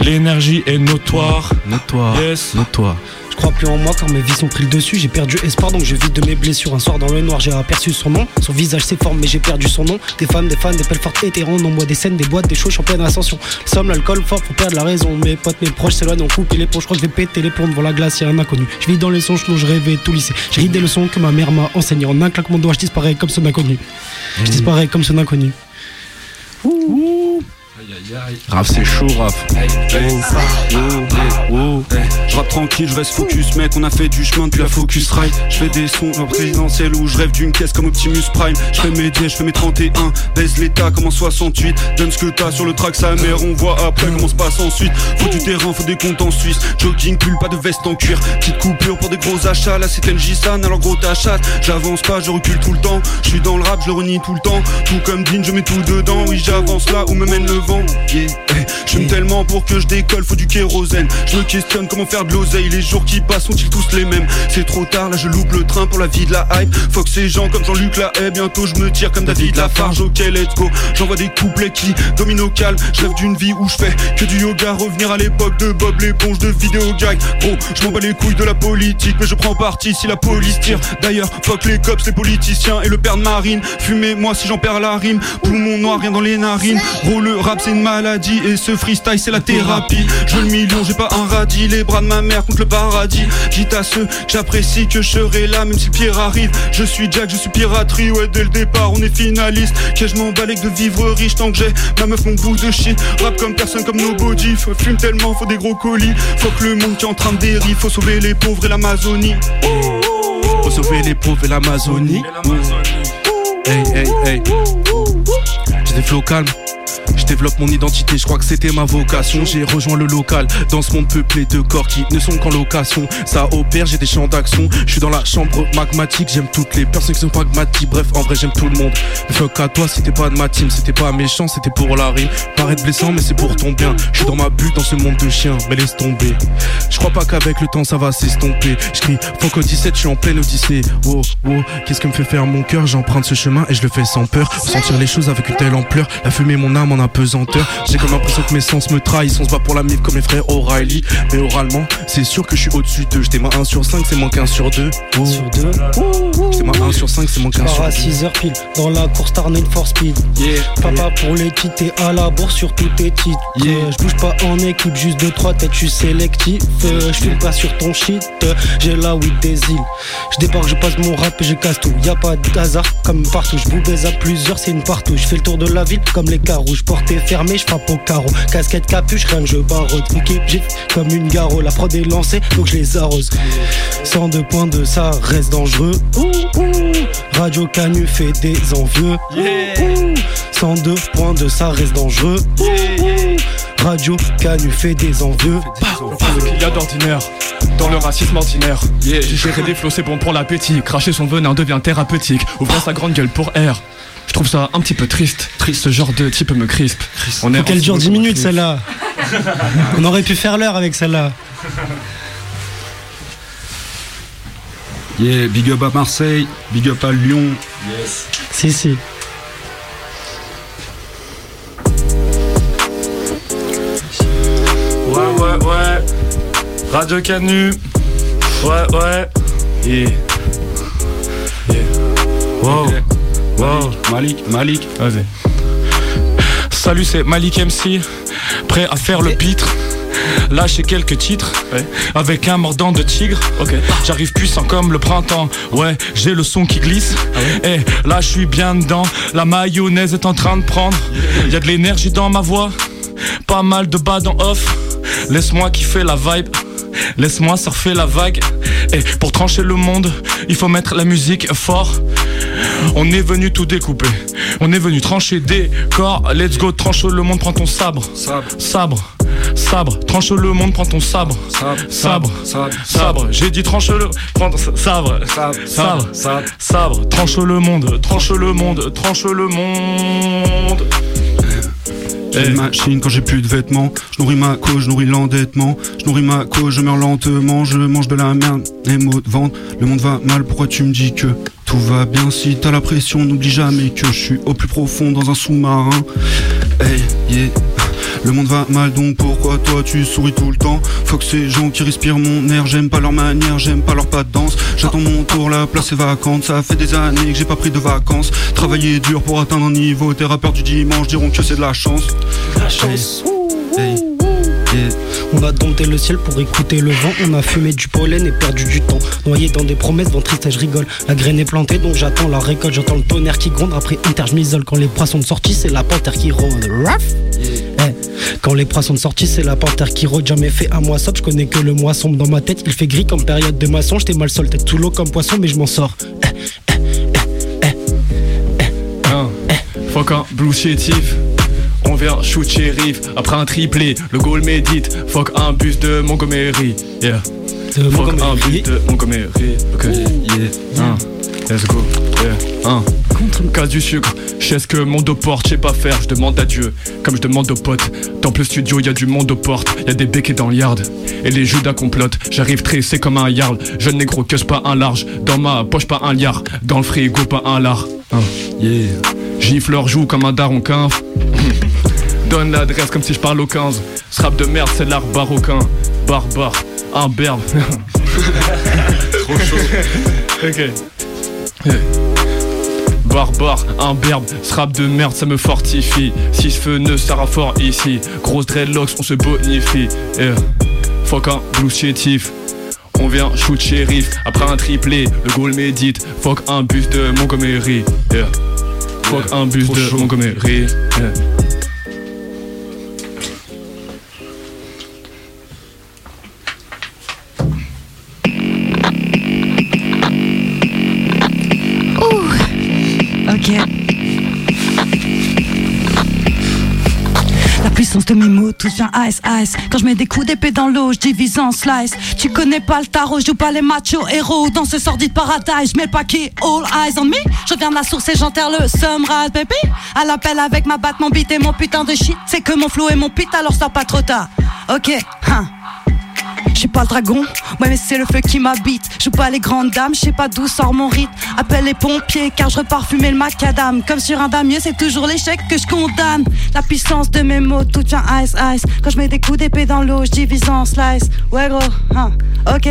L'énergie est notoire. Notoire. Yes. Notoire. Je crois plus en moi car mes vies sont pris le dessus. J'ai perdu espoir donc je vis de mes blessures. Un soir dans le noir, j'ai aperçu son nom. Son visage s'éforme, mais j'ai perdu son nom. Des femmes, des fans, des pelles fortes hétéron. On boit des scènes, des boîtes, des shows, je suis en pleine ascension. Le somme, l'alcool fort, faut perdre la raison. Mes potes, mes proches s'éloignent, on coupe les ponts. Je crois que je vais péter les plombs devant la glace, y'a un inconnu. Je vis dans les songes je rêvais tout lycée. J'ai ri des leçons que ma mère m'a enseignées. En un claquement de doigts, je disparais comme son inconnu. Je disparais comme son inconnu. Raph, c'est chaud, Raph. Je rappe tranquille, je reste focus, mec. On a fait du chemin depuis la Focus Ride. Je fais des sons en présidentiel où je rêve d'une caisse comme Optimus Prime. Je fais mes 10, je fais mes 31. Baise l'état comme en 68. Donne ce que t'as sur le track, sa mère. On voit après comment se passe ensuite. Faut du terrain, faut des comptes en Suisse. Jogging, pull, pas de veste en cuir. Petite coupure pour des gros achats. Là, c'est San, alors gros t'achètes. J'avance pas, je recule tout le temps. Je suis dans le rap, je le renie tout le temps. Tout comme Dean, je mets tout dedans. Oui, j'avance là où me mène le Yeah. eh. J'aime tellement pour que je décolle, faut du kérosène. Je me questionne comment faire de l'oseille. Les jours qui passent sont-ils tous les mêmes? C'est trop tard, là je loupe le train pour la vie de la hype. Faut que ces gens comme Jean-Luc Lahaye, bientôt je me tire comme David Lafarge. Ok, let's go. J'envoie des couplets qui dominent au calme. Je rêve d'une vie où je fais que du yoga. Revenir à l'époque de Bob l'éponge de vidéo gag. Gros, je m'en bats les couilles de la politique, mais je prends parti si la police tire. D'ailleurs, fuck les cops, les politiciens et le père de Marine. Fumez-moi si j'en perds la rime. Poumon noir, rien dans les narines. Gros, le rap c'est une maladie et ce freestyle c'est la thérapie. Je veux le million, j'ai pas un radis. Les bras de ma mère contre le paradis. Dites à ceux que j'apprécie que je serai là, même si le pire arrive. Je suis Jack, je suis piraterie. Ouais, dès le départ, on est finaliste. Que je m'en balèque de vivre riche tant que j'ai ma meuf, mon bout de shit. Rap comme personne, comme nobody. Faut fume tellement, faut des gros colis. Faut que le monde qui est en train de dérive. Faut sauver les pauvres et l'Amazonie. Faut sauver les pauvres et l'Amazonie. Hey, hey, hey. J'ai des flots calmes. Je développe mon identité, je crois que c'était ma vocation. J'ai rejoint le local dans ce monde peuplé de corps qui ne sont qu'en location. Ça opère, j'ai des champs d'action. Je suis dans la chambre magmatique, j'aime toutes les personnes qui sont pragmatiques. Bref, en vrai, j'aime tout le monde. Fuck à toi, c'était pas de ma team, c'était pas méchant, c'était pour la rime. Paraître blessant, mais c'est pour ton bien. Je suis dans ma bulle dans ce monde de chiens, mais laisse tomber. Je crois pas qu'avec le temps ça va s'estomper. Je crie, fuck au 17, je suis en pleine odyssée. Oh, oh, qu'est-ce que me fait faire mon cœur? J'emprunte ce chemin et je le fais sans peur. Sentir les choses avec une telle ampleur. La fumée, mon âme en J'ai comme l'impression que mes sens me trahissent. On se bat pour la mif comme mes frères O'Reilly. Mais oralement, c'est sûr que je suis au-dessus d'eux. J'étais ma 1 sur 5, c'est moins 15 sur 2. Oh. Sur 2 J'étais ma 1 sur 5, c'est moins 15 pars sur à 2. 6h pile dans la course Tarnet for Speed. Papa pour les quitter à la bourse sur tous tes titres. Euh, Je bouge pas en équipe, juste de trois têtes, je suis sélectif. Euh, Je file pas sur ton shit, euh, j'ai la weed des îles. Je débarque, je passe mon rap et je casse tout. Y a pas de hasard comme partout. Je vous baise à plusieurs, c'est une partout. Je fais le tour de la ville comme les carreaux. Je fermé, je frappe au carreau. Casquette, capuche, rien que je barode. Bouquet, j'ai comme une garo. La prod est lancée, donc je les arrose. 102 points de ça reste dangereux. Ouh, ouh. Radio Canu fait des envieux. Ouh, ouh. 102 points de ça reste dangereux. Ouh, ouh. Radio Canu fait des envieux. Ce qu'il y a d'ordinaire dans le racisme ordinaire. Digérer des flots, c'est bon pour l'appétit. Cracher son venin devient thérapeutique. Ouvrir sa grande gueule pour air. Je trouve ça un petit peu triste. Triste, ce genre de type me crispe. On Faut qu'elle dure 10 minutes celle-là. On aurait pu faire l'heure avec celle-là. Yeah, big up à Marseille, big up à Lyon. Yes. Si, si. Ouais, ouais, ouais. Radio Canu. Ouais, ouais. Yeah. Yeah. Wow. Wow. Malik, Malik. Vas-y. Salut, c'est Malik MC. Prêt à faire le pitre. Lâcher quelques titres avec un mordant de tigre. J'arrive puissant comme le printemps. Ouais, j'ai le son qui glisse. Et là, je suis bien dedans. La mayonnaise est en train de prendre. Y a de l'énergie dans ma voix. Pas mal de bas dans off. Laisse-moi kiffer la vibe. Laisse-moi surfer la vague. Et pour trancher le monde, il faut mettre la musique fort. On est venu tout découper. On est venu trancher des corps. Let's go, tranche le monde, prends ton sabre. Sabre. Sabre. Sabre. Tranche le monde, prends ton sabre. Sabre. Sabre. Sabre. J'ai dit tranche le. Prends ton sabre. Sabre. Sabre. Sabre. Tranche le monde. Tranche le monde. Tranche le monde. J'ai une machine quand j'ai plus de vêtements. Je nourris ma cause, je nourris l'endettement. Je nourris ma cause, je meurs lentement. Je mange de la merde, les mots de vente. Le monde va mal, pourquoi tu me dis que tout va bien Si t'as la pression, n'oublie jamais que je suis au plus profond dans un sous-marin. Hey, yeah. Le monde va mal donc pourquoi toi tu souris tout le temps? Faut que ces gens qui respirent mon air, j'aime pas leur manière, j'aime pas leur pas de danse. J'attends mon tour, la place est vacante, ça fait des années que j'ai pas pris de vacances. Travailler dur pour atteindre un niveau, tes rappeurs du dimanche diront que c'est de la chance. La chance. Hey. On a dompté le ciel pour écouter le vent. On a fumé du pollen et perdu du temps. Noyé dans des promesses, dans triste, je rigole. La graine est plantée, donc j'attends la récolte. J'entends le tonnerre qui gronde. Après, inter, je m'isole. Quand les poissons sont sortis, c'est la panthère qui rôde. Eh, Quand les poissons sont sortis, c'est la panthère qui rôde. Jamais fait un mois sobre, je connais que le mois sombre dans ma tête. Il fait gris comme période de maçon. J'étais mal sol, tête sous l'eau comme poisson, mais je m'en sors. Hein. Fuck un blue chétif. On vient shoot shérif après un triplé, le goal médite. Fuck un bus de Montgomery. Yeah. Fuck un bus de Montgomery. Ok, yeah. Hein. Let's go. Yeah. Hein. Casse du sucre, je sais ce que mon dos porte, je sais pas faire, je demande à Dieu, comme je demande aux potes. Dans le studio, y a du monde aux portes, y a des béquets dans le yard. Et les Judas complotent, j'arrive tressé comme un yarl. Jeune négro, que pas un large, dans ma poche pas un liard, dans le frigo pas un lard. Hein. Yeah. Gifle leur joue comme un daron quinf. Donne l'adresse comme si je parle au 15. Ce rap de merde, c'est l'art baroquin. Barbare, un berbe. Trop chaud. ok. Barbare, un berbe, ce rap de merde ça me fortifie Si ce feu ne sera fort ici Grosse dreadlocks on se bonifie yeah. Fuck un blue chétif On vient shoot shérif Après un triplé, le goal médite Fuck un bus de Montgomery yeah. Fuck un bus de Montgomery yeah. Vient ice ice. Quand je mets des coups d'épée dans l'eau, je divise en slice. Tu connais pas le tarot, je joue pas les machos héros. Dans ce sordide paradise, je mets le paquet all eyes on me. Je viens de la source et j'enterre le sunrise, baby. À l'appel avec ma batte, mon beat et mon putain de shit. C'est que mon flow et mon pit, alors ça pas trop tard. Ok, hein. Je suis pas le dragon, ouais mais c'est le feu qui m'habite. Je joue pas les grandes dames, je sais pas d'où sort mon rythme. Appelle les pompiers car je repars fumer le macadam. Comme sur un damier, c'est toujours l'échec que je condamne. La puissance de mes mots, tout vient ice ice. Quand je mets des coups d'épée dans l'eau, je divise en slice. Ouais gros, hein, ok.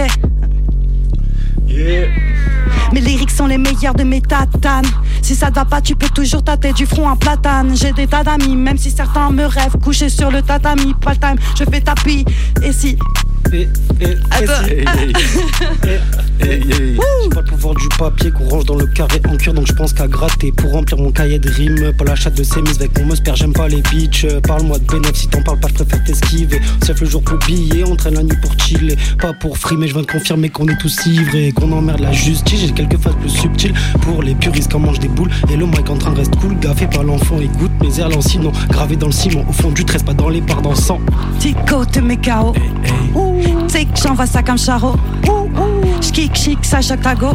Mes lyrics sont les meilleurs de mes tatanes. Si ça te va pas, tu peux toujours tâter du front un platane. J'ai des tas d'amis, même si certains me rêvent couché sur le tatami. Pas le time, je fais tapis. Et si. Et, et, Attends. et si- J'ai pas le pouvoir du papier qu'on range dans le carré en cuir, donc je pense qu'à gratter pour remplir mon cahier de rimes. Pas la chatte de sémis avec mon musper, j'aime pas les bitches. Parle-moi de bénéfice, si t'en parles pas, je préfère t'esquiver. Sauf le jour pour biller, on traîne la nuit pour chiller. Pas pour frimer, je viens de confirmer qu'on est tous ivres et qu'on emmerde la justice. J'ai quelques phases plus subtiles pour les puristes quand mange des boules. Et le mic en train de rester cool, gaffé par l'enfant, écoute mes airs sinon gravé dans le ciment. Au fond du tresse, pas dans les parts d'encens. Tico te mes KO. Tic, j'envoie ça comme charo. J'kick, chic, ça choque ta go.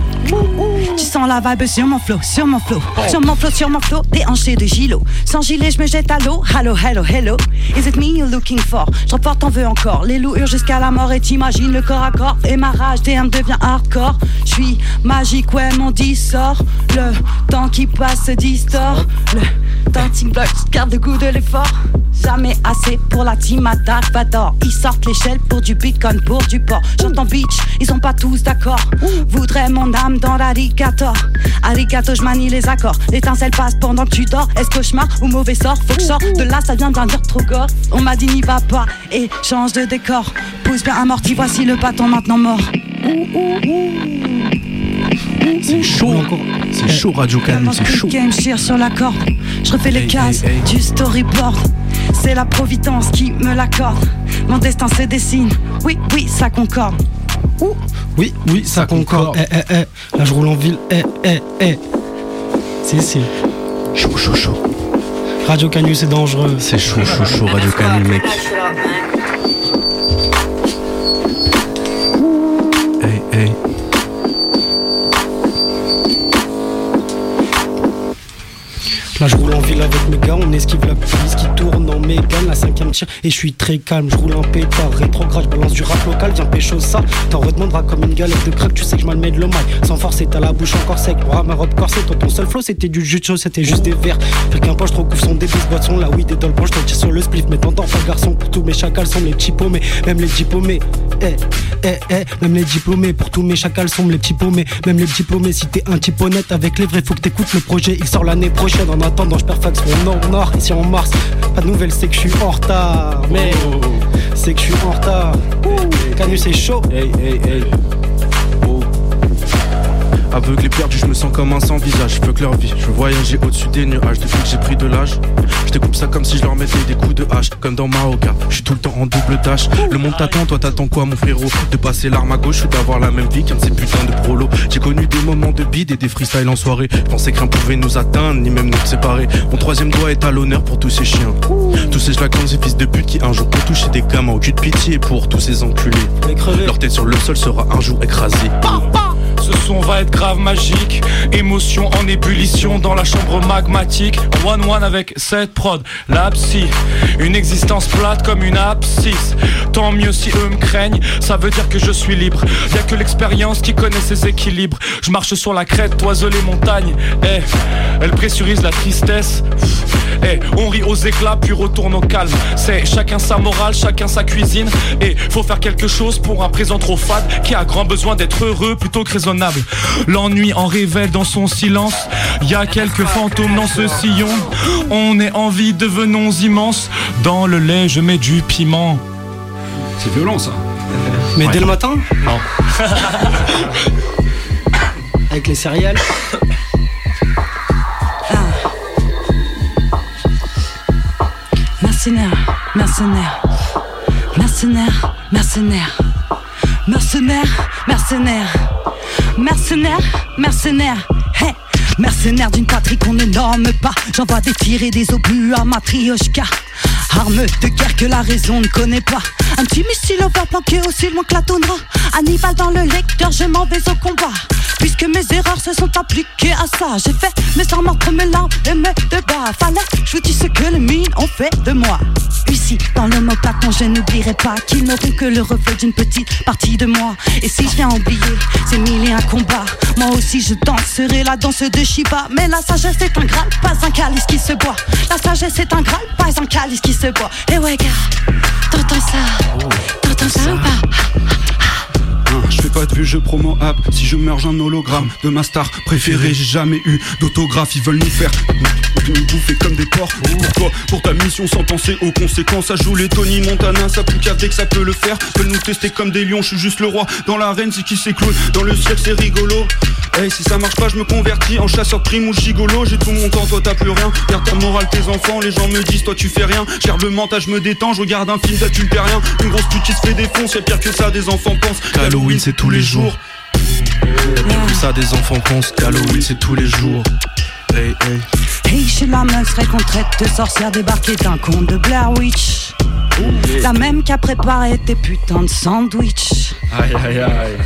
Tu sens la vibe sur mon flow, sur mon flow. Sur mon flow, sur mon flow, déhanché de gilo. Sans gilet, je me jette à l'eau. Hello, hello, hello. Is it me you're looking for? Je reporte, t'en veux encore. Les loups hurlent jusqu'à la mort et t'imagines le corps à corps. Et ma rage, DM devient hardcore. Je suis magique, ouais, mon dit sort. Le temps qui passe se distord. Le dancing block, garde le goût de l'effort. Jamais assez pour la team à Vador. Ils sortent l'échelle pour du bitcoin, pour du port. J'entends bitch, ils sont pas tous d'accord. Voudrais mon âme dans l'alligator. Arigato, je manie les accords. L'étincelle passe pendant que tu dors. Est-ce cauchemar ou mauvais sort? Faut que je sorte de là, ça vient d'un dire trop gore. On m'a dit n'y va pas et change de décor. Pousse bien amorti, voici le bâton maintenant mort. C'est chaud, c'est chaud Radio Canon, c'est chaud. Game cheer sur la corde. Je refais les cases du storyboard. C'est la providence qui me l'accorde. Mon destin se dessine. Oui, oui, ça concorde. Oui, oui, ça concorde. Eh, eh, eh. Là, je roule en ville. Eh, eh, eh. Si, si. Chaud, chaud, chaud. Radio Canu, c'est dangereux. C'est chaud, chaud, chaud, Radio Canon, mec. Là, je roule en ville avec mes gars. On esquive la police qui tourne en Mégane, la cinquième tir et je suis très calme. Je roule un pétard rétrograde, je balance du rap local, viens pécho ça. T'en redemanderas comme une galette de crack, tu sais que je m'almets de l'omaille. Sans force, t'as la bouche encore sec. Pour ma robe corsée, toi ton seul flow c'était du jus c'était juste des verres. Fait qu'un poche, je recouvre son début, boisson, la weed et dans le je tire sur le spliff. Mais t'entends pas garçon, pour tous mes chacals sont les paumés, même les diplômés. Eh, eh, eh, même les diplômés, pour tous mes chacals sont les petits paumés, même les diplômés. Si t'es un type honnête avec les vrais, faut que t'écoutes le projet. Il sort l'année prochaine, en attendant, je perfaxe mon nord nord ici en mars. Pas de nouvelles, c'est que je suis en retard. Mais c'est que je suis en retard. Canus c'est chaud. Hey, hey, hey. Aveugle et perdu, je me sens comme un sans visage. Je veux que leur vie, je veux voyager au-dessus des nuages. Depuis que j'ai pris de l'âge, je découpe ça comme si je leur mettais des coups de hache. Comme dans Maoka, je suis tout le temps en double tâche. Le monde t'attend, toi t'attends quoi, mon frérot? De passer l'arme à gauche ou d'avoir la même vie qu'un de ces putains de prolos. J'ai connu des moments de bide et des freestyles en soirée. Je pensais rien pouvait nous atteindre, ni même nous séparer. Mon troisième doigt est à l'honneur pour tous ces chiens. Tous ces jlacons et fils de pute qui un jour ont toucher des gamins. Aucune pitié pour tous ces enculés. Leur tête sur le sol sera un jour écrasée. Ce son va être grave magique. Émotion en ébullition dans la chambre magmatique. One one avec cette prod La psy Une existence plate comme une abscisse. Tant mieux si eux me craignent Ça veut dire que je suis libre. Y'a que l'expérience qui connaît ses équilibres. Je marche sur la crête, oiseau les montagnes Eh, elle pressurise la tristesse. Eh, on rit aux éclats puis retourne au calme. C'est chacun sa morale, chacun sa cuisine. Et faut faire quelque chose pour un présent trop fade Qui a grand besoin d'être heureux plutôt que raisonnable L'ennui en révèle dans son silence. Y a quelques fantômes dans ce sillon. On est en vie, devenons immenses. Dans le lait, je mets du piment. C'est violent ça. Mais dès le matin Non. Avec les céréales Mercenaire, mercenaire, mercenaire, mercenaire, mercenaire, mercenaire, mercenaire, mercenaire, hey. Mercenaire d'une patrie qu'on ne nomme pas. J'envoie des tirs et des obus à Matrioshka Arme de guerre que la raison ne connaît pas. Un petit missile over planqué aussi loin que la toundra Hannibal dans le lecteur, je m'en vais au combat. Puisque mes erreurs se sont appliquées à ça J'ai fait mes armes entre mes larmes et mes débats. Fallait, je vous dis ce que les mines ont fait de moi Dans le mot non, je n'oublierai pas Qu'ils n'auront que le reflet d'une petite partie de moi. Et si je viens oublier ces mille et un combats Moi aussi je danserai la danse de Shiva Mais la sagesse est un graal, pas un calice qui se boit. La sagesse est un graal, pas un calice qui se boit. Et ouais gars, t'entends ça? T'entends ça ou pas? Hein, Je fais pas de vue, je promo app. Si je merge un hologramme de ma star préférée, j'ai jamais eu d'autographe. Ils veulent nous faire nous bouffer comme des porcs. Pour toi, pour ta mission, sans penser aux conséquences. Ça joue les Tony Montana, ça plus qu'avec que ça peut le faire. Veulent nous tester comme des lions, je suis juste le roi. Dans l'arène, c'est qui s'écroule. Dans le ciel, c'est rigolo. Hey, si ça marche pas, je me convertis en chasseur de primes ou gigolo. J'ai tout mon temps, toi t'as plus rien. Garde ta morale, tes enfants, les gens me disent, toi tu fais rien. Gerbe le mental, je me détends, je regarde un film d'adultérien. Une grosse pute qui se fait défoncer, c'est pire que ça, des enfants pensent. Halloween c'est tous les jours. Ça des enfants pensent qu'Halloween c'est tous les jours. Hey, hey. Hey, suis la meuf serait qu'on traite de sorcière débarquée d'un conte de Blair Witch. La même qui a préparé tes putains de sandwich. Aïe aïe aïe.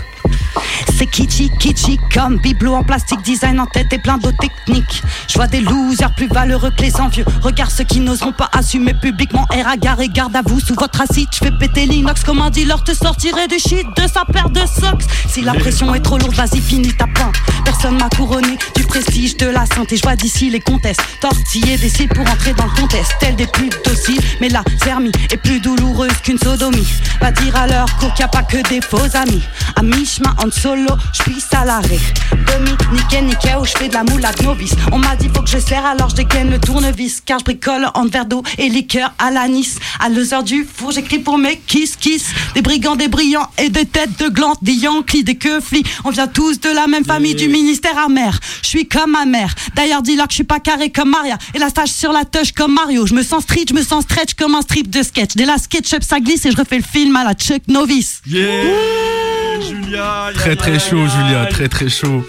C'est kitschy, kitschy comme bibelot en plastique, design en tête et plein d'autres techniques. Je vois des losers plus valeureux que les envieux. Regarde ceux qui n'oseront pas assumer publiquement. Air à et garde à vous sous votre acide. Je fais péter l'inox comme un dealer, te sortirait du shit de sa paire de socks. Si la pression est trop lourde, vas-y, finis ta plainte. Personne m'a couronné du prestige de la santé. Je vois d'ici les comtesses tortiller des cils pour entrer dans le contest. Telle des plus dociles, mais la zermie est plus douloureuse qu'une sodomie. Va dire à leur cours qu'il a pas que des faux amis. À mi-chemin, solo, je à l'arrêt. Demi, nickel, nickel, où je fais de la moulade novice. On m'a dit faut que je serre, alors je dégaine le tournevis. Car je bricole en verre d'eau et liqueur à l'anis. À l'heure du four, j'écris pour mes kiss kiss. Des brigands, des brillants et des têtes de glandes, des yankees, des keuflis. On vient tous de la même famille du ministère amer. Je suis comme ma mère. D'ailleurs, dis-leur que je suis pas carré comme Maria. Et la stage sur la touche comme Mario. Je me sens street, je me sens stretch comme un strip de sketch. Dès la SketchUp, ça glisse et je refais le film à la Chuck Novice. Yeah Julia Très très chaud, Julia, très très chaud.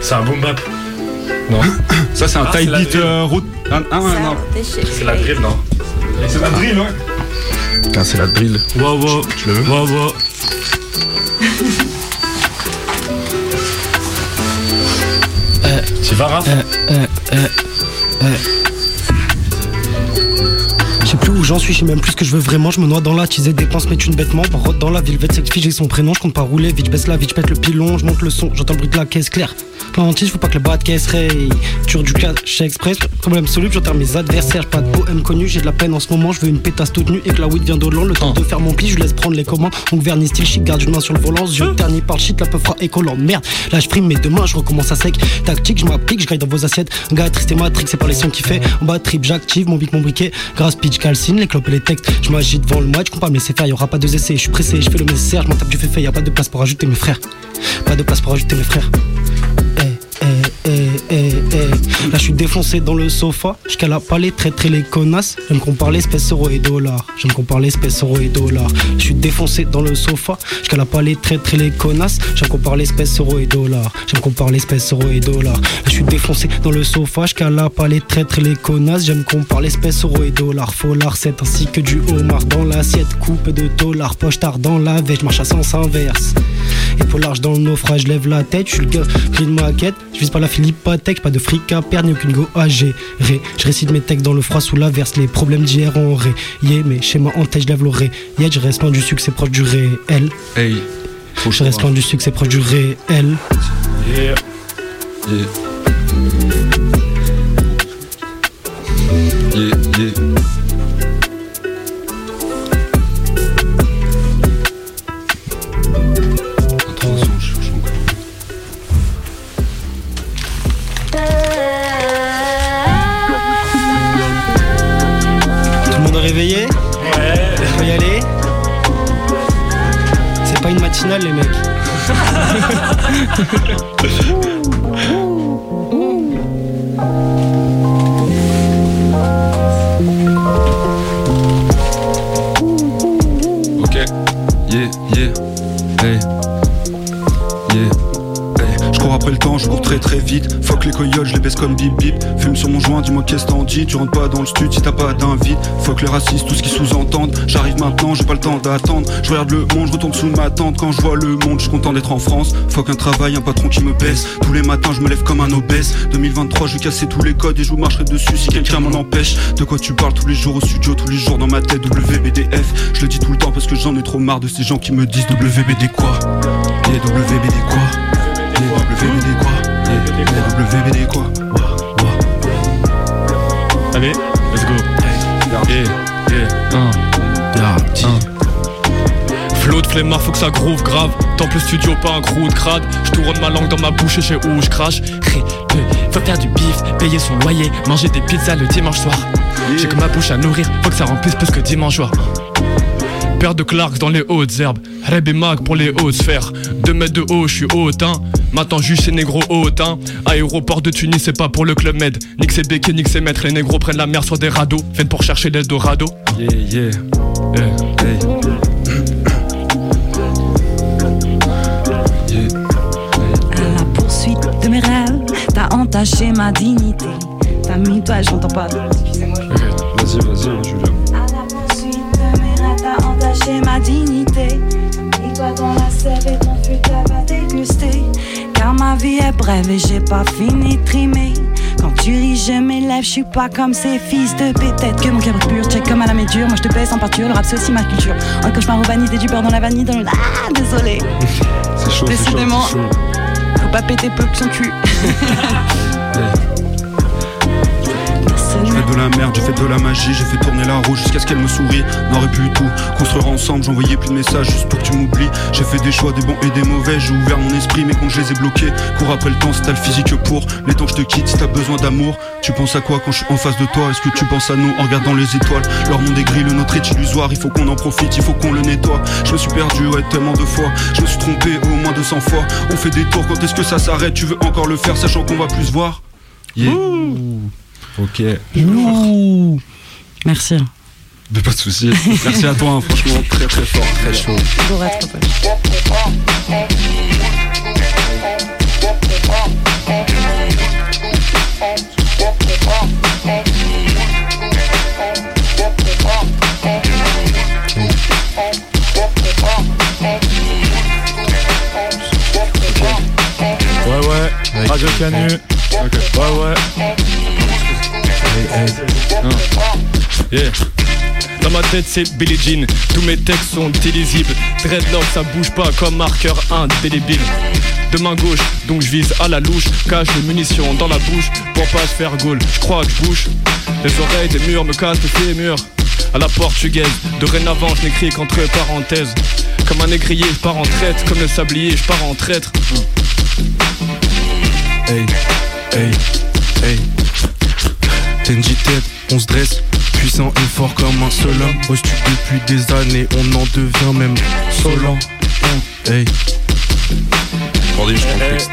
C'est un boom bap. Non. Ça, c'est un Ah, la beat euh, route. Ah, ah, ouais, non. C'est la drill, non C'est la drill, ouais. Putain, c'est la drill. Wow, wow. Tu le veux Wow, wow. Tu vas, Raph Euh, euh, euh, euh. où j'en suis, je sais même plus ce que je veux vraiment. Je me noie dans la teasée, dépense mes thunes bêtement. Barotte dans la ville, vête cette fille, j'ai son prénom. Je compte pas rouler, vite, je baisse la vite, je pète le pilon, je monte le son, j'entends le bruit de la caisse claire. L'antis, faut pas que le bas de caisse raye. Tire du cash express, problème soluble, j'entends mes adversaires. Pas de poème connu, j'ai de la peine en ce moment. Je veux une pétasse toute nue et que la weed vient d'Hollande. Le temps de faire mon pli, je laisse prendre les commandes. Donc vernis style chic, garde une main sur le volant. Yeux ternis par le shit, la peu froid et collant. Merde, là je frime mes deux mains, je recommence à sec. Tactique, je m'applique, je dans vos assiettes. Gars triste et matrix, c'est les sons qui fait. En bas trip, j'active mon bic, mon briquet. Grâce pitch, les clopes et les textes. Je m'agite devant le match, je compte pas me laisser faire, y aura pas deux essais. Je suis pressé, je fais le nécessaire, je m'en tape du fait, y a pas de place pour ajouter mes frères. Pas de place pour ajouter mes frères. Eh, eh, eh, eh. Là je suis défoncé dans le sofa, je la traîtres et les connasses. J'aime qu'on parle espèce euros et dollars. J'aime qu'on parle espèce euros et dollars. Je suis défoncé dans le sofa, je la traîtres et les connasses. J'aime qu'on parle espèce euros et dollars. J'aime qu'on parle espèce euros et dollars. Je suis défoncé dans le sofa, je la traîtres et les connasses. J'aime qu'on parle espèce euros et dollars. Follard 7 ainsi que du homard dans l'assiette. Coupe de dollars, poche tard dans la veille, je marche à sens inverse. Épaule large dans le naufrage, lève la tête, je suis le gars pris de maquette. Je vise pas la Philippe Patek, pas de fric à perdre, ni aucune go à gérer. Je récite mes textes dans le froid sous l'averse, les problèmes d'hier ont rayé. Mes schémas en tête, je lève l'oreille. Yeah, je reste loin du succès proche du réel. Hey, Je reste loin du succès proche du réel. Yeah. Yeah. Yeah, yeah. Je. très très vite. Fuck les coyotes, je les baisse comme bip bip. Fume sur mon joint, dis-moi qu'est-ce t'en dis. Tu rentres pas dans le stud si t'as pas d'invite. Fuck les racistes, tout ce qu'ils sous-entendent. J'arrive maintenant, j'ai pas le temps d'attendre. Je regarde le monde, je retombe sous ma tente. Quand je vois le monde, je suis content d'être en France. Fuck un travail, un patron qui me baisse. Tous les matins, je me lève comme un obèse. 2023, je vais casser tous les codes et je vous marcherai dessus si quelqu'un m'en empêche. De quoi tu parles tous les jours au studio, tous les jours dans ma tête. WBDF, je le dis tout le temps parce que j'en ai trop marre de ces gens qui me disent WBD quoi? Yeah, WBD quoi? Yeah, WBD quoi? WBD quoi. Allez, let's go. Yeah, yeah, un. Un. Flow de flemmard, faut que ça groove grave. Temple studio, pas un crew de crade. Je tourne ma langue dans ma bouche et sais où je crache. Répé, faut faire du bif, payer son loyer, manger des pizzas le dimanche soir. J'ai que ma bouche à nourrir, faut que ça remplisse plus que dimanche soir. Père de Clark dans les hautes herbes, Reb et Mag pour les hautes sphères. Deux mètres de haut, je suis hautain. Maintenant, juge ces négros hautain. Aéroport de Tunis, c'est pas pour le club med. Nique ses béquets, nique ses maîtres. Les négros prennent la mer sur des radeaux. Viennent pour chercher l'Eldorado. Yeah, yeah. À la poursuite de mes rêves, t'as entaché ma dignité. T'as mis toi, j'entends pas. Excusez-moi. Vas-y, vas-y, hein, Julia. À la poursuite de mes rêves, t'as entaché ma dignité. Et toi dans la sève et ton fut va déguster. Car ma vie est brève et j'ai pas fini de trimer. Quand tu ris, je m'élève, je suis pas comme ces fils de peut-être que mon cœur est pur, check comme à la médure. Moi je te baisse en peinture, le rap c'est aussi ma culture. Un cauchemar aux vanité du beurre dans la vanille, dans le. Ah, désolé. C'est chaud, c'est chaud, Décidément. chaud. Faut pas péter peu que son cul. La j'ai fait de la magie, j'ai fait tourner la roue jusqu'à ce qu'elle me sourie. N'aurait pu tout construire ensemble, j'envoyais plus de messages juste pour que tu m'oublies. J'ai fait des choix, des bons et des mauvais, j'ai ouvert mon esprit, mais quand je les ai bloqués, cours après le temps t'as le physique pour. Les temps que je te quitte, si t'as besoin d'amour, tu penses à quoi quand je suis en face de toi? Est-ce que tu penses à nous en regardant les étoiles? Leur monde est gris, le nôtre est illusoire, il faut qu'on en profite, il faut qu'on le nettoie. Je me suis perdu, ouais, tellement de fois, je me suis trompé au moins 200 fois. On fait des tours, quand est-ce que ça s'arrête? Tu veux encore le faire, sachant qu'on va plus voir? Ok. Ouh. Merci. Mais pas de soucis. Merci à toi, hein, franchement, très très fort, très chaud. Ouais, ouais, Radio Canu. Ouais, ouais. Hey. Yeah. ma tête c'est Billie Jean Tous mes textes sont illisibles Dreadlock ça bouge pas comme marqueur indélébile De main gauche donc je vise à la louche Cache les munitions dans la bouche Pour pas se faire goal Je crois que je bouge Les oreilles des murs me cassent les murs à la portugaise. Dorénavant, je n'écris qu'entre parenthèses. Comme un négrier, je pars en traite. Comme le sablier, je pars en traître. Hey, hey, hey. Tenji Ted, on se dresse, puissant et fort comme un seul homme. Au studio depuis des années, on en devient même solant. Hey. Attendez, je prends le texte.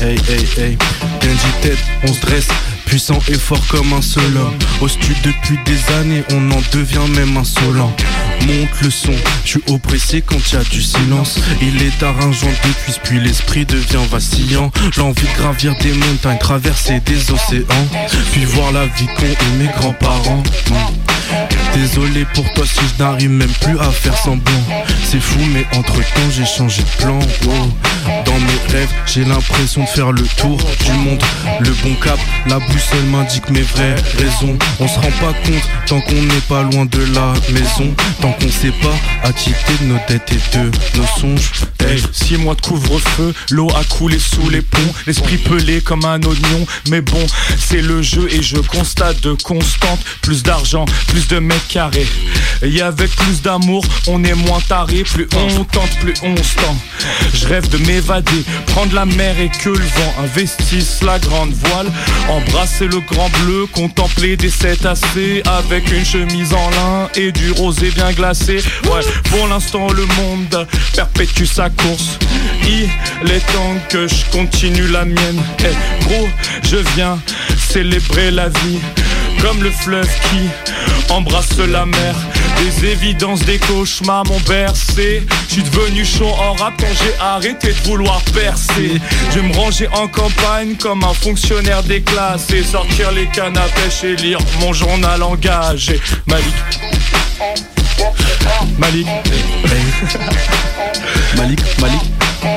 Hey, hey, hey. Tenji Ted, on se dresse, puissant et fort comme un seul homme. Au studio depuis des années, on en devient même insolent. Monte le son, je suis oppressé quand il y a du silence. Il est joint de cuisse, puis l'esprit devient vacillant. L'envie de gravir des montagnes, traverser des océans, puis voir la vie qu'ont mes grands-parents. Désolé pour toi si je n'arrive même plus à faire semblant? C'est fou, mais entre temps j'ai changé de plan. Wow. Dans mes rêves, j'ai l'impression de faire le tour du monde. Le bon cap, la boussole m'indique mes vraies raisons. On se rend pas compte tant qu'on n'est pas loin de la maison. Tant qu'on sait pas acquitter nos dettes et de nos songes. Hey, six mois de couvre-feu, l'eau a coulé sous les ponts, l'esprit pelé comme un oignon. Mais bon, c'est le jeu et je constate de constante plus d'argent, plus de mètres carrés. Et avec plus d'amour, on est moins taré. Plus on tente, plus on se tend. Je rêve de m'évader, prendre la mer et que le vent investisse la grande voile. Embrasser le grand bleu, contempler des cétacés avec une chemise en lin et du rosé bien glacé. Ouais, pour l'instant, le monde perpétue sa course. Il est temps que je continue la mienne. Eh, gros, je viens célébrer la vie comme le fleuve qui embrasse la mer. Des évidences, des cauchemars m'ont bercé. Je suis devenu chaud en rap quand j'ai arrêté de vouloir percer. Je me ranger en campagne comme un fonctionnaire déclassé. Sortir les cannes à pêche et lire mon journal engagé. Malik. Malik. Malik, Malik.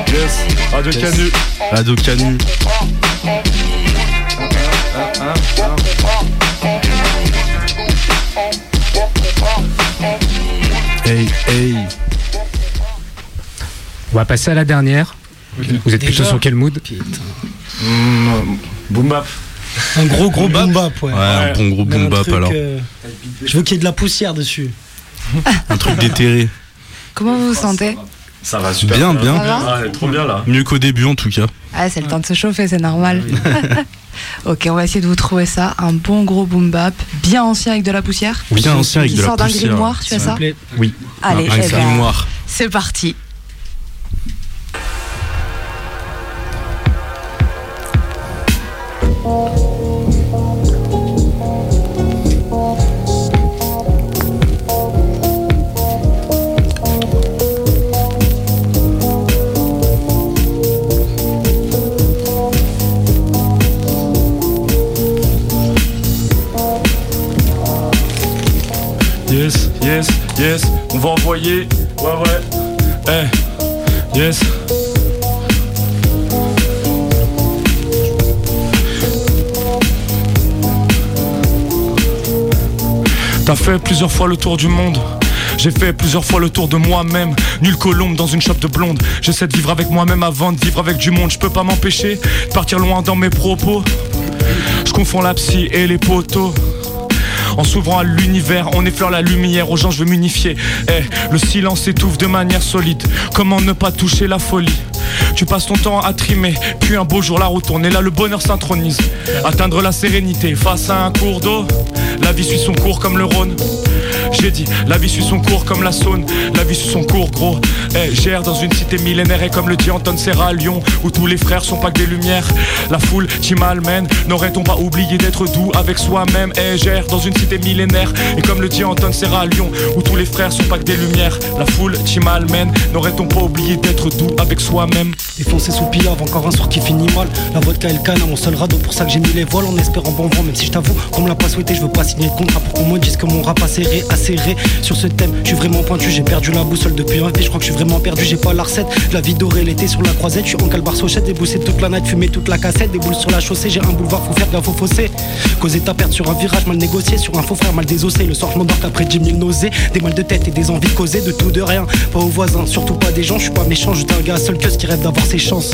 Yes. Radio Yes. Canu. Radio Canu. Hey, hey. On va passer à la dernière. Vous êtes plutôt Déjà sur quel mood Boom bap. Un gros gros boom bap, ouais. Ouais, un bon gros boom bap truc, alors. euh, je veux qu'il y ait de la poussière dessus. Un truc déterré. Comment vous vous sentez? Ça va super Bien, bien. Va Ah, elle est trop bien là. Mieux qu'au début en tout cas. Ah, c'est le temps de se chauffer, c'est normal. ok, on va essayer de vous trouver ça. Un bon gros boom bap, bien ancien avec de la poussière. Bien ancien avec Qui de la sort d'un poussière. grimoire, tu as ça. Oui. Allez, eh ben, grimoire. c'est parti. Yes, yes, yes, on va envoyer. Ouais, ouais. Eh, yes. T'as fait plusieurs fois le tour du monde. J'ai fait plusieurs fois le tour de moi-même. Nul colombe dans une shop de blonde. J'essaie de vivre avec moi-même avant de vivre avec du monde. Je peux pas m'empêcher de partir loin dans mes propos. Je confonds la psy et les poteaux. En s'ouvrant à l'univers, on effleure la lumière. Aux gens, je veux m'unifier. Eh, le silence étouffe de manière solide. Comment ne pas toucher la folie? Tu passes ton temps à trimer, puis un beau jour la roue tourne et là le bonheur s'intronise. Atteindre la sérénité face à un cours d'eau, la vie suit son cours comme le Rhône. J'ai dit, la vie suit son cours comme la Saône, la vie suit son cours gros. Eh, j'erre dans une cité millénaire et comme le dit Anton Serra à Lyon, où tous les frères sont pas que des lumières. La foule t'y malmène, n'aurait-on pas oublié d'être doux avec soi-même? Eh, j'erre dans une cité millénaire et comme le dit Anton Serra à Lyon, où tous les frères sont pas que des lumières. La foule t'y malmène, n'aurait-on pas oublié d'être doux avec soi-même? Défoncé sous pillave, encore un soir qui finit mal. La vodka et le canne mon seul radeau, pour ça que j'ai mis les voiles en espérant bon vent. Même si je t'avoue qu'on me l'a pas souhaité, je veux pas signer de contrat pour qu'on me dise que mon rap a serré assez sur ce thème. Je suis vraiment pointu, j'ai perdu la boussole depuis un fait. Je crois que je suis vraiment perdu, j'ai pas la recette. La vie dorée, l'été sur la croisette. Je suis en calbar sochette, déboussé toute la night, fumé toute la cassette. Des boules sur la chaussée, j'ai un boulevard, faut faire gaffe au fossé. Causer ta perte sur un virage, mal négocié. Sur un faux frère, mal désossé. Le soir, je m'endors qu'après 10 000 nausées. Des mal de tête et des envies causées de tout, de rien. Pas aux voisins, surtout pas des gens. Je suis pas méchant, juste un gars seul que qui rêve d'avoir ses chances.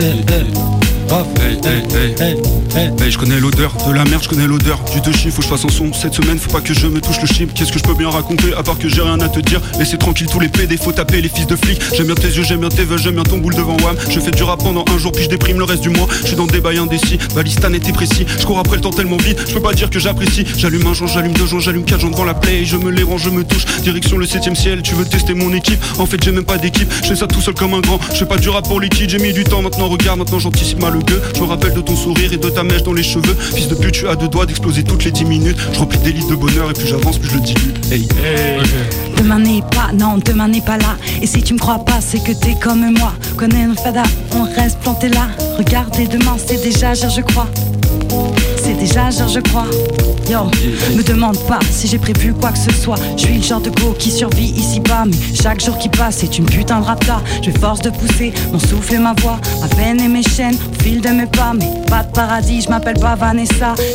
Eh, eh. Hey, hey, hey. hey, hey. Je connais l'odeur de la merde, je connais l'odeur du deux chiffres, faut que je fasse un son cette semaine, faut pas que je me touche le chip. Qu'est-ce que je peux bien raconter à part que j'ai rien à te dire? Laissez tranquille tous les PD, faut taper les fils de flics. J'aime bien tes yeux, j'aime bien tes vœux, j'aime bien ton boule devant WAM. Je fais du rap pendant un jour, puis je déprime le reste du mois. Je suis dans des bails indécis, Balistan était précis. Je cours après le temps tellement vite, je peux pas dire que j'apprécie. J'allume un joint, j'allume deux joints, j'allume quatre joints devant la play. Je me les range, je me touche. Direction le 7ème ciel, tu veux tester mon équipe? En fait, j'ai même pas d'équipe, je fais ça tout seul comme un grand. Je fais pas du rap pour les kids, j'ai mis du temps. Maintenant, regarde, maintenant j'anticipe mal le gueux. Je me rappelle de ton sourire et de ta mèche dans les cheveux. Fils de pute, tu as deux doigts d'exploser toutes les 10 minutes. Je remplis des listes de bonheur et plus j'avance, plus je le dilue. Hey. Demain n'est pas, non, demain n'est pas là. Et si tu me crois pas, c'est que t'es comme moi. Connais le fada, on reste planté là. Regardez demain, c'est déjà gère, je crois. Déjà gère, je crois. Yo, me demande pas si j'ai prévu quoi que ce soit. Je suis le genre de go qui survit ici bas. Mais chaque jour qui passe, c'est une putain de rapta. Je force de pousser mon souffle et ma voix, ma peine et mes chaînes, au fil de mes pas. Mais pas de paradis, je m'appelle pas.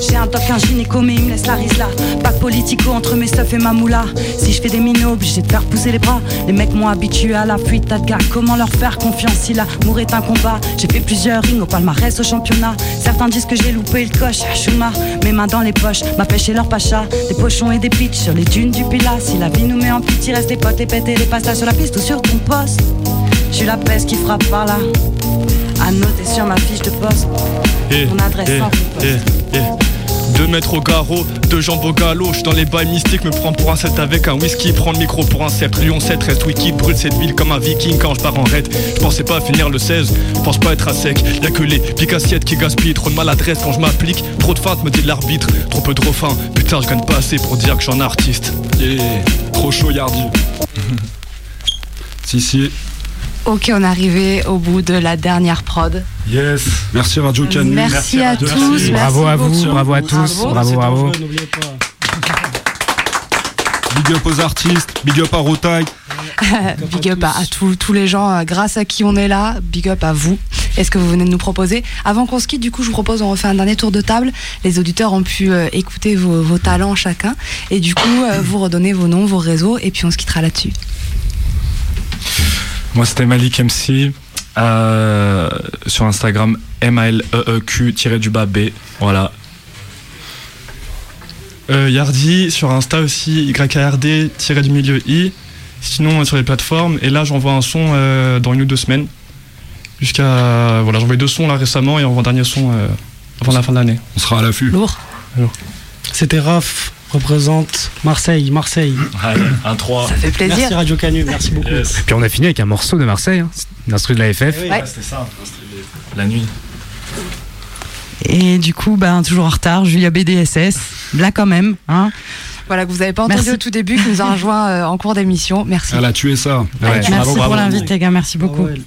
J'ai un toc, un gynéco, mais il me laisse la rise là. Pas de politico entre mes stuff et ma moula. Si je fais des minots, obligé de faire pousser les bras. Les mecs m'ont habitué à la fuite, tas de gars. Comment leur faire confiance si l'amour est un combat? J'ai fait plusieurs rings au palmarès au championnat. Certains disent que j'ai loupé le coche. Mes mains dans les poches, ma pêche et leur pacha. Des pochons et des pitchs sur les dunes du Pilat. Si la vie nous met en pitié, reste les potes et péter les passages sur la piste ou sur ton poste. Je suis la peste qui frappe par là. À noter sur ma fiche de poste. Eh, Mon adresse sans eh, eh. Deux mètres au garrot, deux jambes au galop. Je suis dans les bails mystiques, me prends pour un set avec un whisky. Prends le micro pour un sceptre. Lyon 7 reste wiki, brûle cette ville comme un viking quand je pars en raid. Je pensais pas finir le 16, je pense pas être à sec. Y'a que les piques assiettes qui gaspillent. Trop de maladresse quand je m'applique. Trop de feinte me dit l'arbitre. Trop peu de refrain. Putain, je gagne pas assez pour dire que je suis un artiste. Yeah, trop chaud, Yardi. si, si. Ok, on est arrivé au bout de la dernière prod. Yes. Merci Radio Canu. Merci, à, tous. merci Bravo à vous, bravo à tous, Bravo. bravo, bravo. N'oubliez pas. Big up aux artistes, big up à Rotaille. big up à, à tous- tous les gens euh, grâce à qui on est là. Big up à vous. Est-ce que vous venez de nous proposer? Avant qu'on se quitte, du coup, je vous propose, on refait un dernier tour de table. Les auditeurs ont pu euh, écouter vos, vos talents chacun. Et du coup, euh, vous redonnez vos noms, vos réseaux. Et puis on se quittera là-dessus. Moi, c'était Malik MC. euh, sur Instagram, M-A-L-E-E-Q-du bas B. Voilà. Euh, Yardi sur Insta aussi, YARD tiré du milieu I. Sinon euh, sur les plateformes. Et là j'envoie un son euh, dans une ou deux semaines. Jusqu'à. Voilà, j'ai envoyé deux sons là récemment et on envoie un dernier son euh, avant la fin de l'année. On sera à l'affût. Lourd. C'était Raph, représente Marseille, Marseille. Allez, un 3. Ça fait plaisir. Merci Radio Canu, merci beaucoup. Puis on a fini avec un morceau de Marseille, hein, l'instru de la FF. Oui. Ouais. C'était ça. La nuit. Et du coup, ben, toujours en retard, Julia BDSS, là quand même. Hein. Voilà, que vous n'avez pas entendu Merci. au tout début, qui nous a rejoint euh, en cours d'émission. Merci. Elle a tué ça. Ouais. merci bravo, pour bravo. l'invite, les gars, merci beaucoup. Ouais.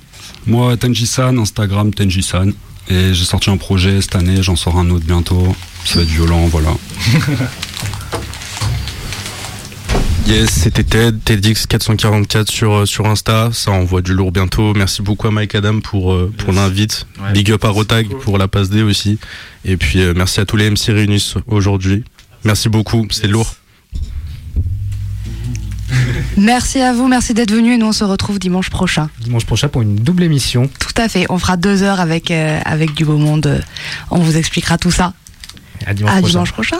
Moi, Tenji-san, Instagram Tenji-san. Et j'ai sorti un projet cette année, j'en sors un autre bientôt. Ça va être violent, voilà. Yes, c'était Ted, TEDx444 sur, euh, sur Insta. Ça envoie du lourd bientôt. Merci beaucoup à Mike Adam pour, euh, pour Yes. l'invite. Ouais. Big up à Rotag pour la passe D aussi. Et puis euh, merci à tous les MC réunis aujourd'hui. Merci beaucoup, c'est lourd. Merci à vous, merci d'être venus. Et nous, on se retrouve dimanche prochain. Dimanche prochain pour une double émission. Tout à fait. On fera deux heures avec, euh, avec du beau monde. On vous expliquera tout ça. À dimanche à prochain. dimanche prochain.